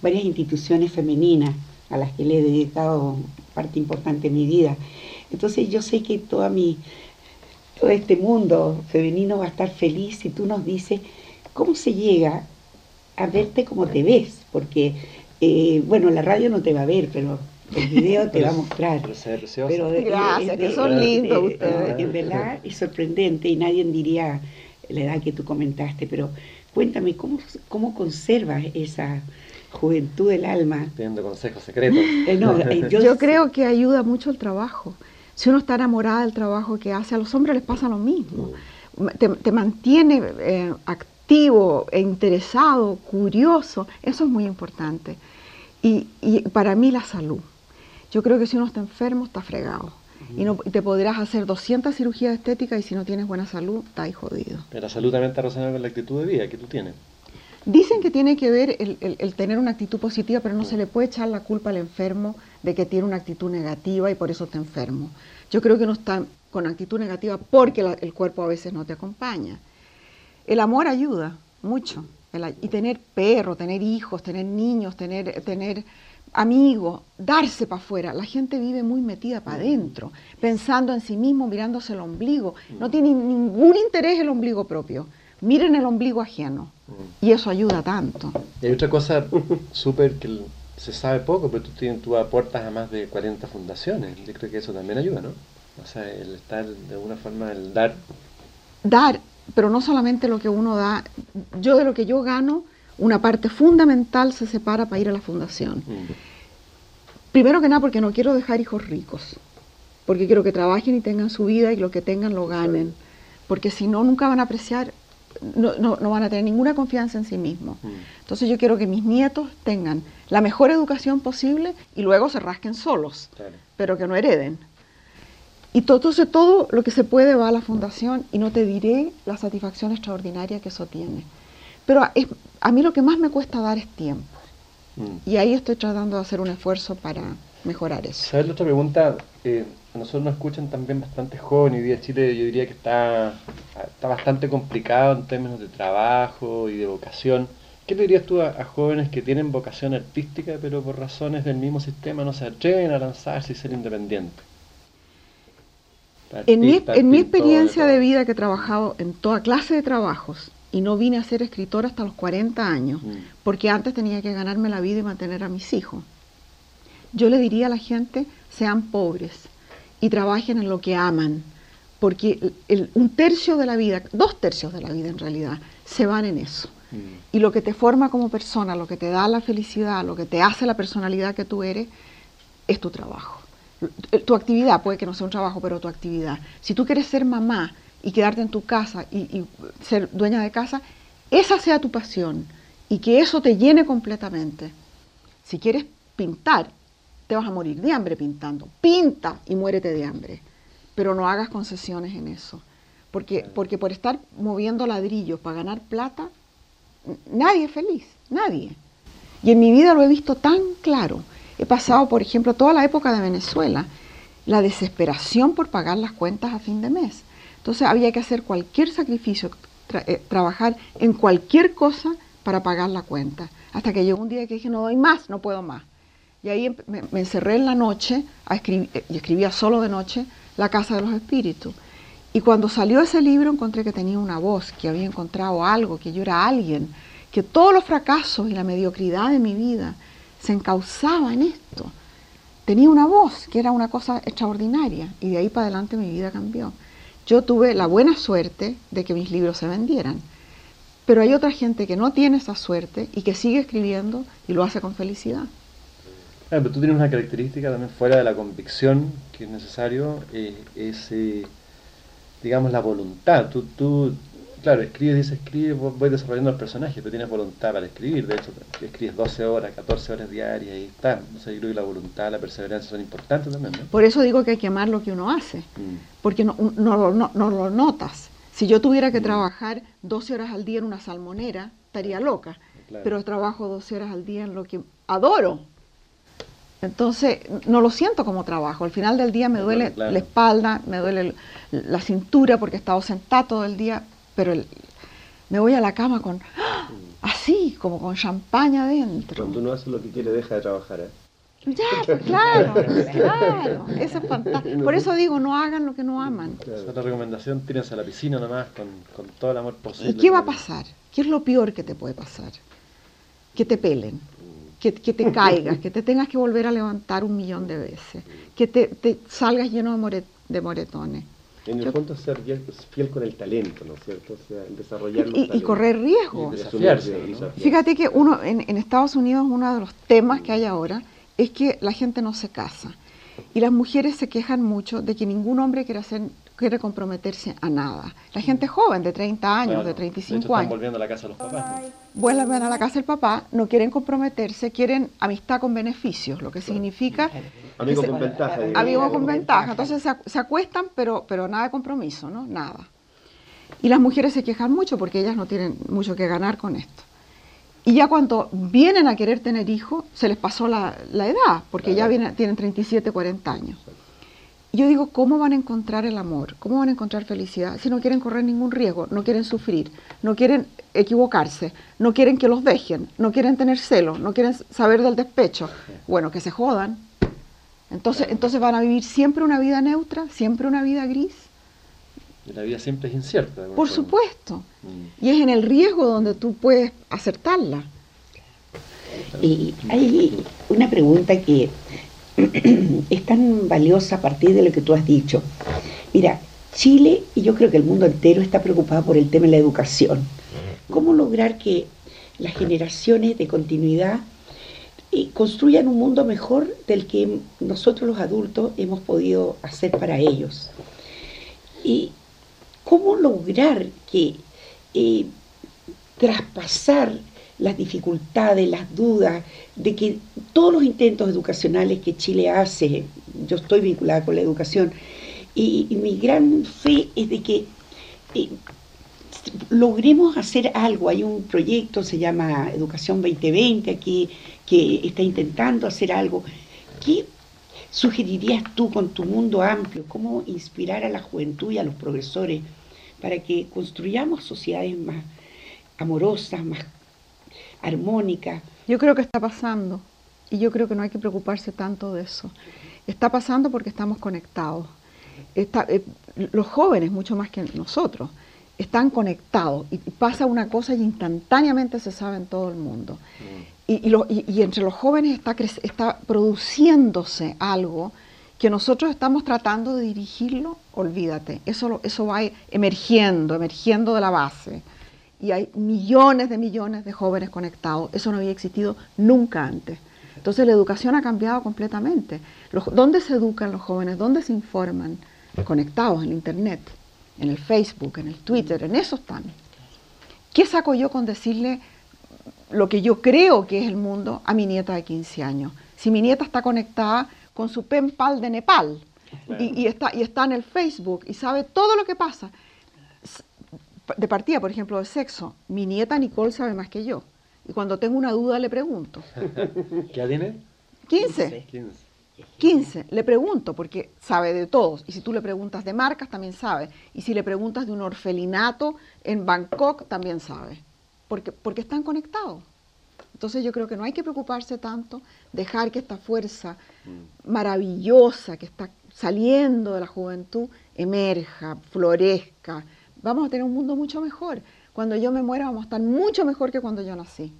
Speaker 5: varias instituciones femeninas a las que le he dedicado parte importante de mi vida. Entonces yo sé que toda mi, todo este mundo femenino va a estar feliz si tú nos dices cómo se llega a verte como te ves, porque, eh, bueno, la radio no te va a ver, pero el video te va a mostrar.
Speaker 4: Pero Gracias, que son lindos ustedes.
Speaker 5: En verdad es sorprendente y nadie diría la edad que tú comentaste, pero cuéntame, ¿cómo, cómo conservas esa juventud del alma.
Speaker 2: Pidiendo consejos secretos.
Speaker 4: Eh, eh, yo, creo que ayuda mucho el trabajo. Si uno está enamorada del trabajo que hace, a los hombres les pasa lo mismo. Te, mantiene eh, activo e interesado, curioso. Eso es muy importante. Y, para mí la salud. Yo creo que si uno está enfermo, está fregado. Y, no, te podrás hacer 200 cirugías estéticas y si no tienes buena salud, está ahí jodido.
Speaker 2: Pero la salud también está relacionada con la actitud de vida que tú tienes.
Speaker 4: Dicen que tiene que ver el, tener una actitud positiva, pero no se le puede echar la culpa al enfermo de que tiene una actitud negativa y por eso está enfermo. Yo creo que no está con actitud negativa porque el cuerpo a veces no te acompaña. El amor ayuda mucho. y tener perro, tener hijos, tener niños, tener, tener amigos, darse para afuera. La gente vive muy metida para adentro, pensando en sí mismo, mirándose el ombligo. No tiene ningún interés el ombligo propio miren el ombligo ajeno. Mm. Y eso ayuda tanto.
Speaker 2: Y hay otra cosa súper que se sabe poco, pero tú, tienes, tú aportas a más de 40 fundaciones. Yo creo que eso también ayuda, ¿no? O sea, el estar de alguna forma, el dar.
Speaker 4: Dar, pero no solamente lo que uno da. Yo de lo que yo gano, una parte fundamental se separa para ir a la fundación. Mm. Primero que nada porque no quiero dejar hijos ricos, porque quiero que trabajen y tengan su vida y lo que tengan lo ganen, porque si no, nunca van a apreciar no, no, van a tener ninguna confianza en sí mismos. Mm. Entonces yo quiero que mis nietos tengan la mejor educación posible y luego se rasquen solos, pero que no hereden. Y todo, entonces todo lo que se puede va a la fundación y no te diré la satisfacción extraordinaria que eso tiene. Pero a mí lo que más me cuesta dar es tiempo. Mm. Y ahí estoy tratando de hacer un esfuerzo para mejorar eso.
Speaker 2: ¿Sabes la otra pregunta? Eh, a nosotros nos escuchan también bastante jóvenes. Hoy día Chile yo diría que está, está bastante complicado en términos de trabajo y de vocación. ¿Qué le dirías tú a, a, jóvenes que tienen vocación artística pero por razones del mismo sistema no se atreven a lanzarse y ser independientes?
Speaker 4: en, mi, en mi experiencia de, de vida que he trabajado en toda clase de trabajos y no vine a ser escritora hasta los 40 años, mm. porque antes tenía que ganarme la vida y mantener a mis hijos. Yo le diría a la gente, sean pobres y trabajen en lo que aman, porque el, un tercio de la vida, dos tercios de la vida en realidad, se van en eso. Mm. Y lo que te forma como persona, lo que te da la felicidad, lo que te hace la personalidad que tú eres, es tu trabajo. Tu actividad, puede que no sea un trabajo, pero tu actividad. Si tú quieres ser mamá y quedarte en tu casa y, y ser dueña de casa, esa sea tu pasión y que eso te llene completamente. Si quieres pintar, te vas a morir de hambre pintando. Pinta y muérete de hambre. Pero no hagas concesiones en eso. Porque, porque por estar moviendo ladrillos para ganar plata, nadie es feliz, nadie. Y en mi vida lo he visto tan claro. He pasado, por ejemplo, toda la época de Venezuela, la desesperación por pagar las cuentas a fin de mes. Entonces había que hacer cualquier sacrificio, tra eh, trabajar en cualquier cosa para pagar la cuenta. Hasta que llegó un día que dije, no doy más, no puedo más. Y ahí me, encerré en la noche a y escribía solo de noche, La Casa de los Espíritus. Y cuando salió ese libro encontré que tenía una voz, que había encontrado algo, que yo era alguien, que todos los fracasos y la mediocridad de mi vida se encauzaba en esto. Tenía una voz que era una cosa extraordinaria y de ahí para adelante mi vida cambió. Yo tuve la buena suerte de que mis libros se vendieran, pero hay otra gente que no tiene esa suerte y que sigue escribiendo y lo hace con felicidad.
Speaker 2: Claro, pero tú tienes una característica también fuera de la convicción que es necesario, eh, es, eh, digamos, la voluntad. Tú, tú claro, escribes, dices, escribes, voy desarrollando el personaje, pero tienes voluntad para escribir, de hecho, escribes 12 horas, 14 horas diarias y está. O sea, yo creo que la voluntad, la perseverancia son importantes también, ¿no?
Speaker 4: Por eso digo que hay que amar lo que uno hace, mm. porque no, no, no, no, lo notas. Si yo tuviera que mm. trabajar 12 horas al día en una salmonera, estaría loca, claro. pero trabajo 12 horas al día en lo que adoro. Entonces, no lo siento como trabajo. Al final del día me duele claro. la espalda, me duele la cintura porque he estado sentada todo el día, pero el, me voy a la cama con ¡ah! así, como con champaña adentro.
Speaker 3: Cuando uno hace lo que quiere, deja de trabajar, ¿eh?
Speaker 4: Ya, pues claro, claro, eso es fantástico. Por eso digo, no hagan lo que no aman.
Speaker 2: Claro. Esa es la recomendación, tírense a la piscina nomás con, con todo el amor posible.
Speaker 4: ¿Y qué va a pasar? ¿Qué es lo peor que te puede pasar? Que te pelen, que, que te caigas, que te tengas que volver a levantar un millón de veces, que te, te salgas lleno de, moret, de moretones.
Speaker 3: En el Yo, fondo ser fiel con el talento, ¿no es cierto? O sea, desarrollar los
Speaker 4: y, y, correr riesgos. Fíjate que uno en, en, Estados Unidos uno de los temas que hay ahora es que la gente no se casa. Y las mujeres se quejan mucho de que ningún hombre quiere, hacer, quiere comprometerse a nada. La gente joven de 30 años, de 35
Speaker 2: de hecho, están
Speaker 4: años,
Speaker 2: volviendo a la casa de los papás. ¿no?
Speaker 4: vuelven a la casa del papá, no quieren comprometerse, quieren amistad con beneficios, lo que significa
Speaker 3: Amigo
Speaker 4: se-
Speaker 3: con ventaja.
Speaker 4: amigos con ventaja. Entonces se, ac- se acuestan, pero, pero nada de compromiso, ¿no? Nada. Y las mujeres se quejan mucho porque ellas no tienen mucho que ganar con esto. Y ya cuando vienen a querer tener hijos, se les pasó la, la edad, porque ya vienen, tienen 37, 40 años. Yo digo, ¿cómo van a encontrar el amor? ¿Cómo van a encontrar felicidad si no quieren correr ningún riesgo, no quieren sufrir, no quieren equivocarse, no quieren que los dejen, no quieren tener celos, no quieren saber del despecho? Bueno, que se jodan. Entonces, entonces van a vivir siempre una vida neutra, siempre una vida gris.
Speaker 2: Y la vida siempre es incierta.
Speaker 4: Por
Speaker 2: forma.
Speaker 4: supuesto.
Speaker 2: Mm.
Speaker 4: Y es en el riesgo donde tú puedes acertarla.
Speaker 5: Y hay una pregunta que es tan valiosa a partir de lo que tú has dicho. Mira, Chile y yo creo que el mundo entero está preocupado por el tema de la educación. ¿Cómo lograr que las generaciones de continuidad eh, construyan un mundo mejor del que nosotros los adultos hemos podido hacer para ellos? ¿Y cómo lograr que eh, traspasar las dificultades, las dudas, de que todos los intentos educacionales que Chile hace, yo estoy vinculada con la educación, y, mi gran fe es de que eh, logremos hacer algo. Hay un proyecto, se llama Educación 2020, aquí, que está intentando hacer algo, que sugerirías tú con tu mundo amplio? ¿Cómo inspirar a la juventud y a los progresores para que construyamos sociedades más amorosas, más armónicas?
Speaker 4: Yo creo que está pasando y yo creo que no hay que preocuparse tanto de eso. Está pasando porque estamos conectados. Eh, los jóvenes, mucho más que nosotros, están conectados y pasa una cosa y instantáneamente se sabe en todo el mundo. Y, entre los jóvenes está, está produciéndose algo que nosotros estamos tratando de dirigirlo, olvídate, eso va emergiendo, emergiendo de la base. Y hay millones de millones de jóvenes conectados, eso no había existido nunca antes. Entonces la educación ha cambiado completamente. ¿Dónde se educan los jóvenes? ¿Dónde se informan? Conectados en Internet, en el Facebook, en el Twitter, en eso están. ¿Qué saco yo con decirle lo que yo creo que es el mundo a mi nieta de 15 años? Si mi nieta está conectada con su pen pal de Nepal y, está, y está en el Facebook y sabe todo lo que pasa, de partida, por ejemplo, de sexo, mi nieta Nicole sabe más que yo. Y cuando tengo una duda le pregunto.
Speaker 2: ¿Qué edad tiene?
Speaker 4: 15. 15. Le pregunto porque sabe de todos. Y si tú le preguntas de marcas, también sabe. Y si le preguntas de un orfelinato en Bangkok, también sabe. Porque, porque están conectados. Entonces yo creo que no hay que preocuparse tanto, dejar que esta fuerza mm. maravillosa que está saliendo de la juventud emerja, florezca. Vamos a tener un mundo mucho mejor cuando yo me muera vamos a estar mucho mejor que cuando yo nací.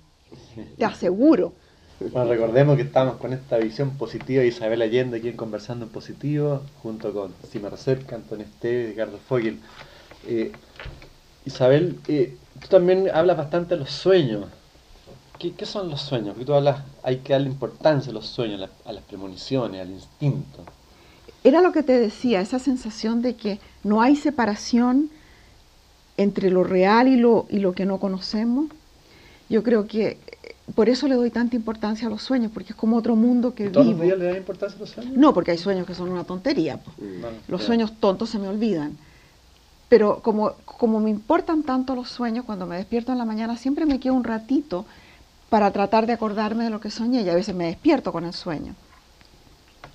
Speaker 4: Te aseguro.
Speaker 2: Bueno, recordemos que estamos con esta visión positiva de Isabel Allende aquí en Conversando en Positivo, junto con Sima Recepca, Antonio Esteves, Ricardo Fogel. Eh, Isabel, eh, tú también hablas bastante de los sueños. ¿Qué, son los sueños? Porque tú hablas, hay que darle importancia a los sueños, a las premoniciones, al instinto.
Speaker 4: Era lo que te decía, esa sensación de que no hay separación entre lo real y lo, y lo que no conocemos. Yo creo que eh, por eso le doy tanta importancia a los sueños, porque es como otro mundo que
Speaker 2: ¿Todos los días le dan importancia a los sueños?
Speaker 4: No, porque hay sueños que son una tontería. Mm, los sueños tontos se me olvidan. Pero como, como me importan tanto los sueños, cuando me despierto en la mañana siempre me quedo un ratito para tratar de acordarme de lo que soñé y a veces me despierto con el sueño.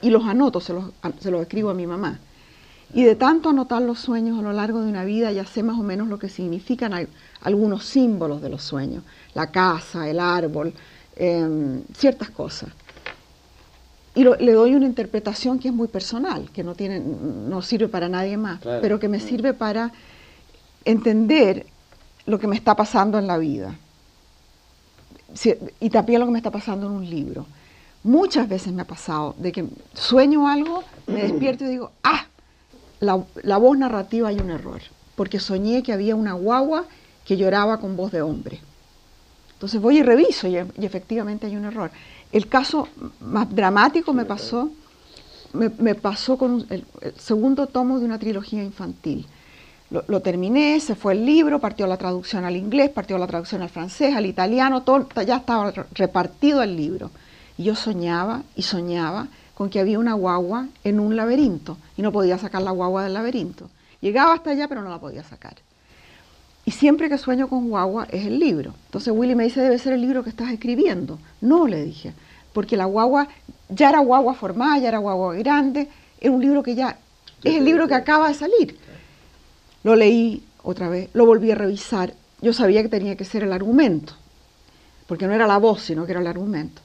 Speaker 4: Y los anoto, se los, se los escribo a mi mamá. Y de tanto anotar los sueños a lo largo de una vida, ya sé más o menos lo que significan algunos símbolos de los sueños, la casa, el árbol, em, ciertas cosas. Y le doy una interpretación que es muy personal, que no, tiene, no sirve para nadie más, pero que me sirve para entender lo que me está pasando en la vida. Y también lo que me está pasando en un libro. Muchas veces me ha pasado de que sueño algo, me despierto y digo, ah, la, voz narrativa hay un error, porque soñé que había una guagua que lloraba con voz de hombre. Entonces voy y reviso y, efectivamente hay un error. El caso más dramático me pasó, me, pasó con el, segundo tomo de una trilogía infantil. Lo, terminé, se fue el libro, partió la traducción al inglés, partió la traducción al francés, al italiano, todo, ya estaba repartido el libro. Y yo soñaba y soñaba con que había una guagua en un laberinto y no podía sacar la guagua del laberinto. Llegaba hasta allá, pero no la podía sacar. Y siempre que sueño con guagua es el libro. Entonces Willy me dice, debe ser el libro que estás escribiendo. No, le dije, porque la guagua ya era guagua formada, ya era guagua grande, era un libro que ya es el libro que acaba de salir. Lo leí otra vez, lo volví a revisar. Yo sabía que tenía que ser el argumento, porque no era la voz, sino que era el argumento.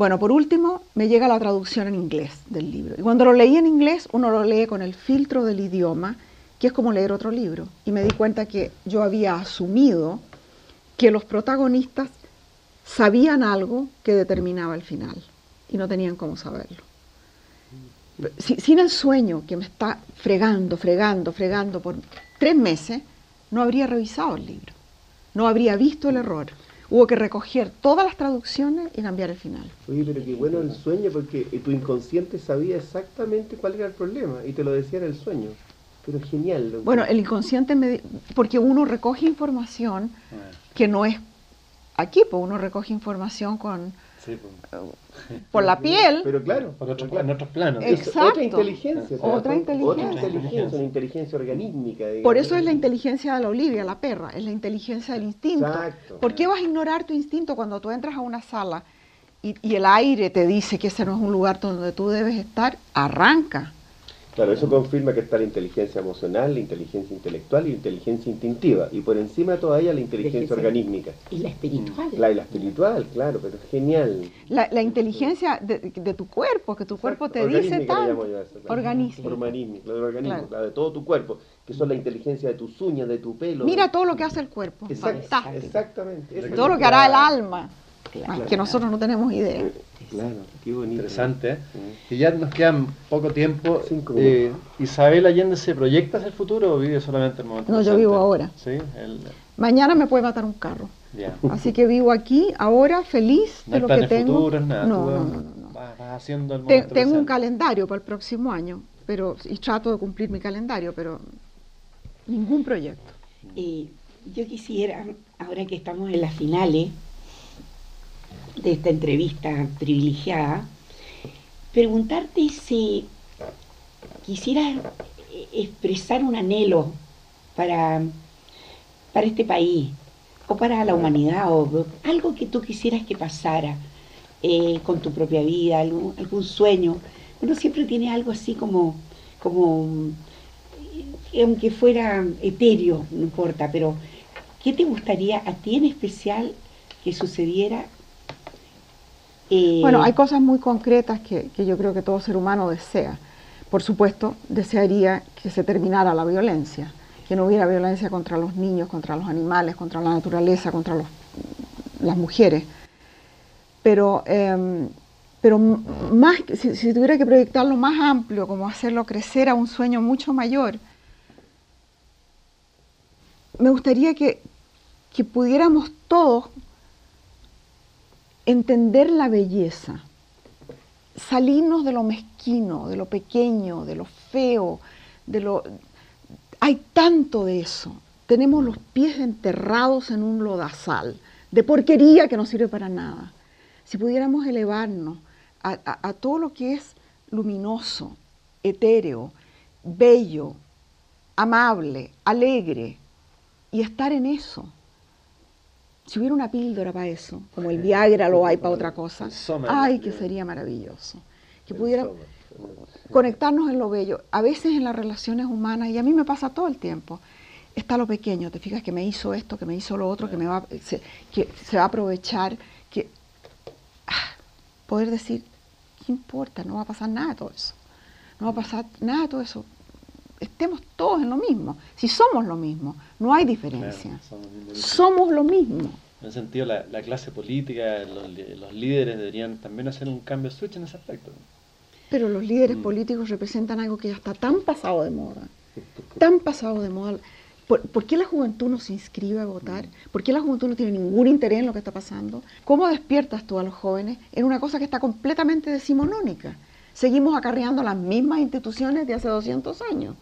Speaker 4: Bueno, por último, me llega la traducción en inglés del libro. Y cuando lo leí en inglés, uno lo lee con el filtro del idioma, que es como leer otro libro. Y me di cuenta que yo había asumido que los protagonistas sabían algo que determinaba el final y no tenían cómo saberlo. Sin el sueño que me está fregando, fregando, fregando por tres meses, no habría revisado el libro, no habría visto el error. Hubo que recoger todas las traducciones y cambiar el final.
Speaker 3: Oye, pero qué bueno el sueño porque tu inconsciente sabía exactamente cuál era el problema y te lo decía en el sueño. Pero genial.
Speaker 4: Bueno, el inconsciente, me, porque uno recoge información ah. que no es aquí, pues uno recoge información con Sí, pues. por la piel.
Speaker 3: Pero claro,
Speaker 2: por otro, en otros planos.
Speaker 4: Exacto.
Speaker 3: otra inteligencia.
Speaker 4: Otra inteligencia.
Speaker 3: Otra inteligencia, una inteligencia organísmica.
Speaker 4: Por eso es la inteligencia de la Olivia, la perra, es la inteligencia del instinto. Exacto. ¿Por qué vas a ignorar tu instinto cuando tú entras a una sala y, y el aire te dice que ese no es un lugar donde tú debes estar, arranca.
Speaker 3: Claro, eso confirma que está la inteligencia emocional, la inteligencia intelectual y la inteligencia instintiva. Y por encima de toda ella la inteligencia organísmica.
Speaker 5: Y la espiritual.
Speaker 3: La, y la espiritual, claro, pero es genial.
Speaker 4: La, la inteligencia de, de tu cuerpo, que tu cuerpo te dice tal.
Speaker 3: llamo yo a eso, claro.
Speaker 4: Organismo.
Speaker 3: Organísmica, la del organismo,
Speaker 4: Claro.
Speaker 3: la de todo tu cuerpo, que son la inteligencia de tus uñas, de tu pelo.
Speaker 4: Mira
Speaker 3: de-
Speaker 4: todo lo que hace el cuerpo.
Speaker 3: Exact-
Speaker 4: Fantástico.
Speaker 3: Exactamente.
Speaker 4: Todo lo que hará el alma,
Speaker 5: Claro.
Speaker 4: que nosotros no tenemos idea.
Speaker 3: Claro, qué bonito.
Speaker 2: Interesante, ¿eh?
Speaker 3: Sí.
Speaker 2: Y ya nos quedan poco tiempo.
Speaker 3: Cinco
Speaker 2: Eh, ¿Isabel Allende se proyecta hacia el futuro o vive solamente el momento
Speaker 4: No, yo vivo ahora.
Speaker 2: Sí, el-
Speaker 4: Mañana me puede matar un carro.
Speaker 2: ya.
Speaker 4: Así que vivo aquí, ahora, feliz
Speaker 2: No
Speaker 4: de lo que tengo.
Speaker 2: futuros, nada.
Speaker 4: No, no,
Speaker 2: vas-
Speaker 4: no, no, no.
Speaker 2: Vas, haciendo el
Speaker 4: Te-
Speaker 2: momento
Speaker 4: tengo un calendario para el próximo año, pero y trato de cumplir mi calendario, pero ningún proyecto.
Speaker 5: Eh, yo quisiera, ahora que estamos en las finales de esta entrevista privilegiada, preguntarte si quisieras eh, expresar un anhelo para, para este país o para la humanidad o algo que tú quisieras que pasara eh, con tu propia vida, algún, algún sueño. Uno siempre tiene algo así como, como eh, aunque fuera etéreo, no importa, pero ¿qué te gustaría a ti en especial que sucediera?
Speaker 4: Bueno, hay cosas muy concretas que, yo creo que todo ser humano desea. Por supuesto, desearía que se terminara la violencia, que no hubiera violencia contra los niños, contra los animales, contra la naturaleza, contra las mujeres. Pero, em, pero más, si, tuviera que proyectarlo más amplio, como hacerlo crecer a un sueño mucho mayor, me gustaría que pudiéramos todos entender la belleza, salirnos de lo mezquino, de lo pequeño, de lo feo, de lo hay tanto de eso. Tenemos los pies enterrados en un lodazal de porquería que no sirve para nada. Si pudiéramos elevarnos a, a- a todo lo que es luminoso, etéreo, bello, amable, alegre, y estar en eso. Si hubiera una píldora para eso, como el Viagra lo hay para otra cosa, ay, que sería maravilloso. Que pudiera conectarnos en lo bello. A veces en las relaciones humanas, y a mí me pasa todo el tiempo, está lo pequeño, te fijas que me hizo esto, que me hizo lo otro, que me va, se, que se va a aprovechar, que ah, poder decir, ¿qué importa? No va a pasar nada de todo eso. No va a pasar nada de todo eso. Estemos todos en lo mismo. Si somos lo mismo, no hay diferencia.
Speaker 2: Claro, somos
Speaker 4: lo mismo.
Speaker 2: En ese sentido, la, la clase política, los, líderes deberían también hacer un cambio switch en ese aspecto.
Speaker 4: Pero los líderes
Speaker 2: Mm.
Speaker 4: políticos representan algo que ya está tan pasado de moda, tan pasado de moda. ¿Por, por qué la juventud no se inscribe a votar? ¿Por qué la juventud no tiene ningún interés en lo que está pasando? ¿Cómo despiertas tú a los jóvenes en una cosa que está completamente decimonónica? Seguimos acarreando las mismas instituciones de hace 200 años,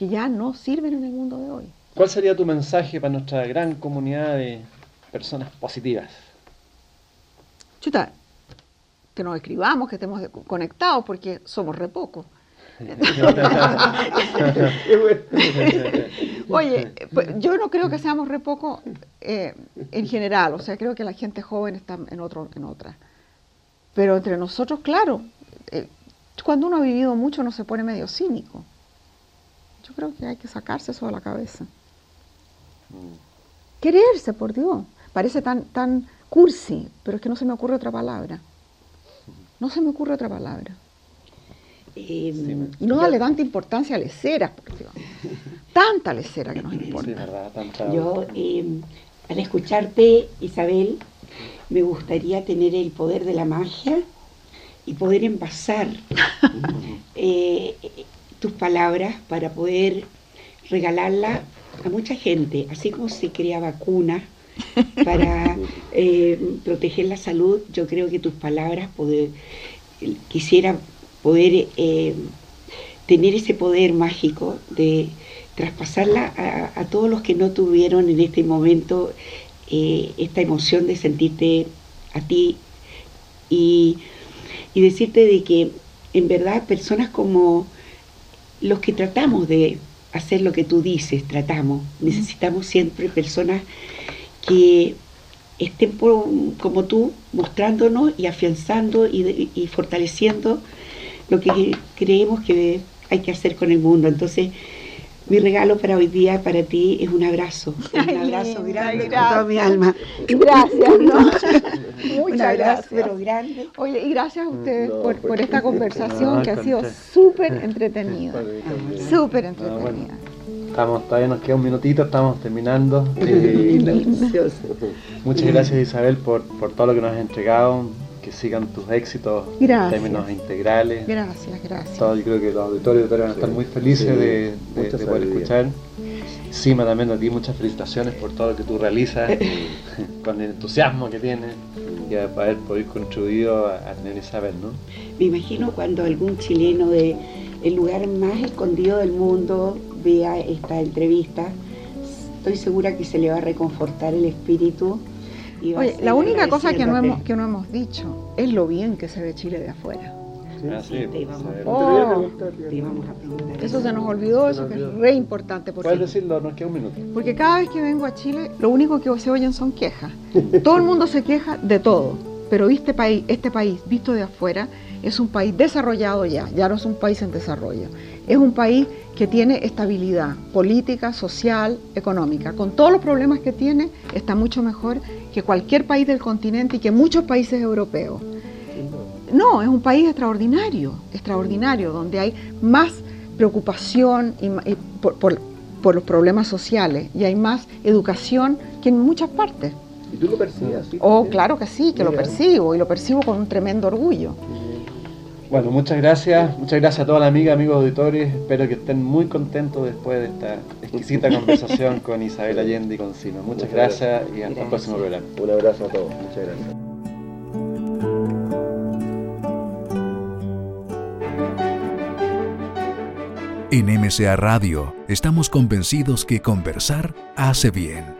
Speaker 4: que ya no sirven en el mundo de hoy.
Speaker 2: ¿Cuál sería tu mensaje para nuestra gran comunidad de personas positivas?
Speaker 4: Chuta, que nos escribamos, que estemos conectados, porque somos re pocos. Oye, pues, yo no creo que seamos re poco eh, en general, o sea, creo que la gente joven está en otro, en otra. Pero entre nosotros, claro, eh, cuando uno ha vivido mucho no se pone medio cínico. Yo creo que hay que sacarse eso de la cabeza. Quererse, por Dios. Parece tan, tan cursi, pero es que no se me ocurre otra palabra. No se me ocurre otra palabra.
Speaker 5: eh,
Speaker 4: Y no darle tanta importancia a leceras, por Dios. Tanta lecera que nos
Speaker 2: Sí,
Speaker 4: importa.
Speaker 2: verdad, tanta...
Speaker 5: Yo, eh, al escucharte, Isabel, me gustaría tener el poder de la magia y poder envasar eh, tus palabras para poder regalarla a mucha gente, así como se crea vacunas para eh, proteger la salud, yo creo que tus palabras poder, quisiera poder eh, tener ese poder mágico de traspasarla a, a todos los que no tuvieron en este momento eh, esta emoción de sentirte a ti y, y decirte de que en verdad personas como los que tratamos de hacer lo que tú dices, tratamos, necesitamos siempre personas que estén como tú mostrándonos y afianzando y, y fortaleciendo lo que creemos que hay que hacer con el mundo. Entonces, mi regalo para hoy día, para ti, es un abrazo. Un abrazo grande con toda mi alma.
Speaker 4: Gracias, ¿no?
Speaker 5: Muchas un abrazo, pero grande.
Speaker 4: Oye, y gracias a ustedes por, esta conversación que ha sido súper entretenida. Súper entretenida.
Speaker 2: Estamos, todavía nos queda un minutito, estamos terminando. Eh, muchas gracias Isabel por, por todo lo que nos has entregado que sigan tus éxitos en términos integrales.
Speaker 4: Gracias, gracias.
Speaker 2: yo creo que los auditorios van a estar muy felices de, poder escuchar. Sima también a ti muchas felicitaciones por todo lo que tú realizas, con el entusiasmo que tienes y a haber podido contribuido a, tener Isabel, ¿no?
Speaker 5: Me imagino cuando algún chileno de el lugar más escondido del mundo vea esta entrevista, estoy segura que se le va a reconfortar el espíritu
Speaker 4: Oye, la única cosa que no, hemos, que no hemos dicho es lo bien que se ve Chile de afuera. Eso se nos olvidó, eso que es re importante.
Speaker 2: Puedes decirlo, nos queda un minuto.
Speaker 4: Porque cada vez que vengo a Chile, lo único que se oyen son quejas. todo el mundo se queja de todo, pero este país, este país visto de afuera es un país desarrollado ya, ya no es un país en desarrollo. Es un país que tiene estabilidad política, social, económica. Con todos los problemas que tiene, está mucho mejor que cualquier país del continente y que muchos países europeos. No, es un país extraordinario, extraordinario, donde hay más preocupación por, los problemas sociales y hay más educación que en muchas partes.
Speaker 3: ¿Y tú lo percibes?
Speaker 4: Oh, claro que sí, que lo percibo y lo percibo con un tremendo orgullo.
Speaker 2: Bueno, muchas gracias, muchas gracias a todas las amigas, amigos auditores. Espero que estén muy contentos después de esta exquisita conversación con Isabel Allende y con Sino. Muchas, gracias, y hasta el próximo programa.
Speaker 3: Un abrazo a todos, muchas gracias.
Speaker 1: En MCA Radio estamos convencidos que conversar hace bien.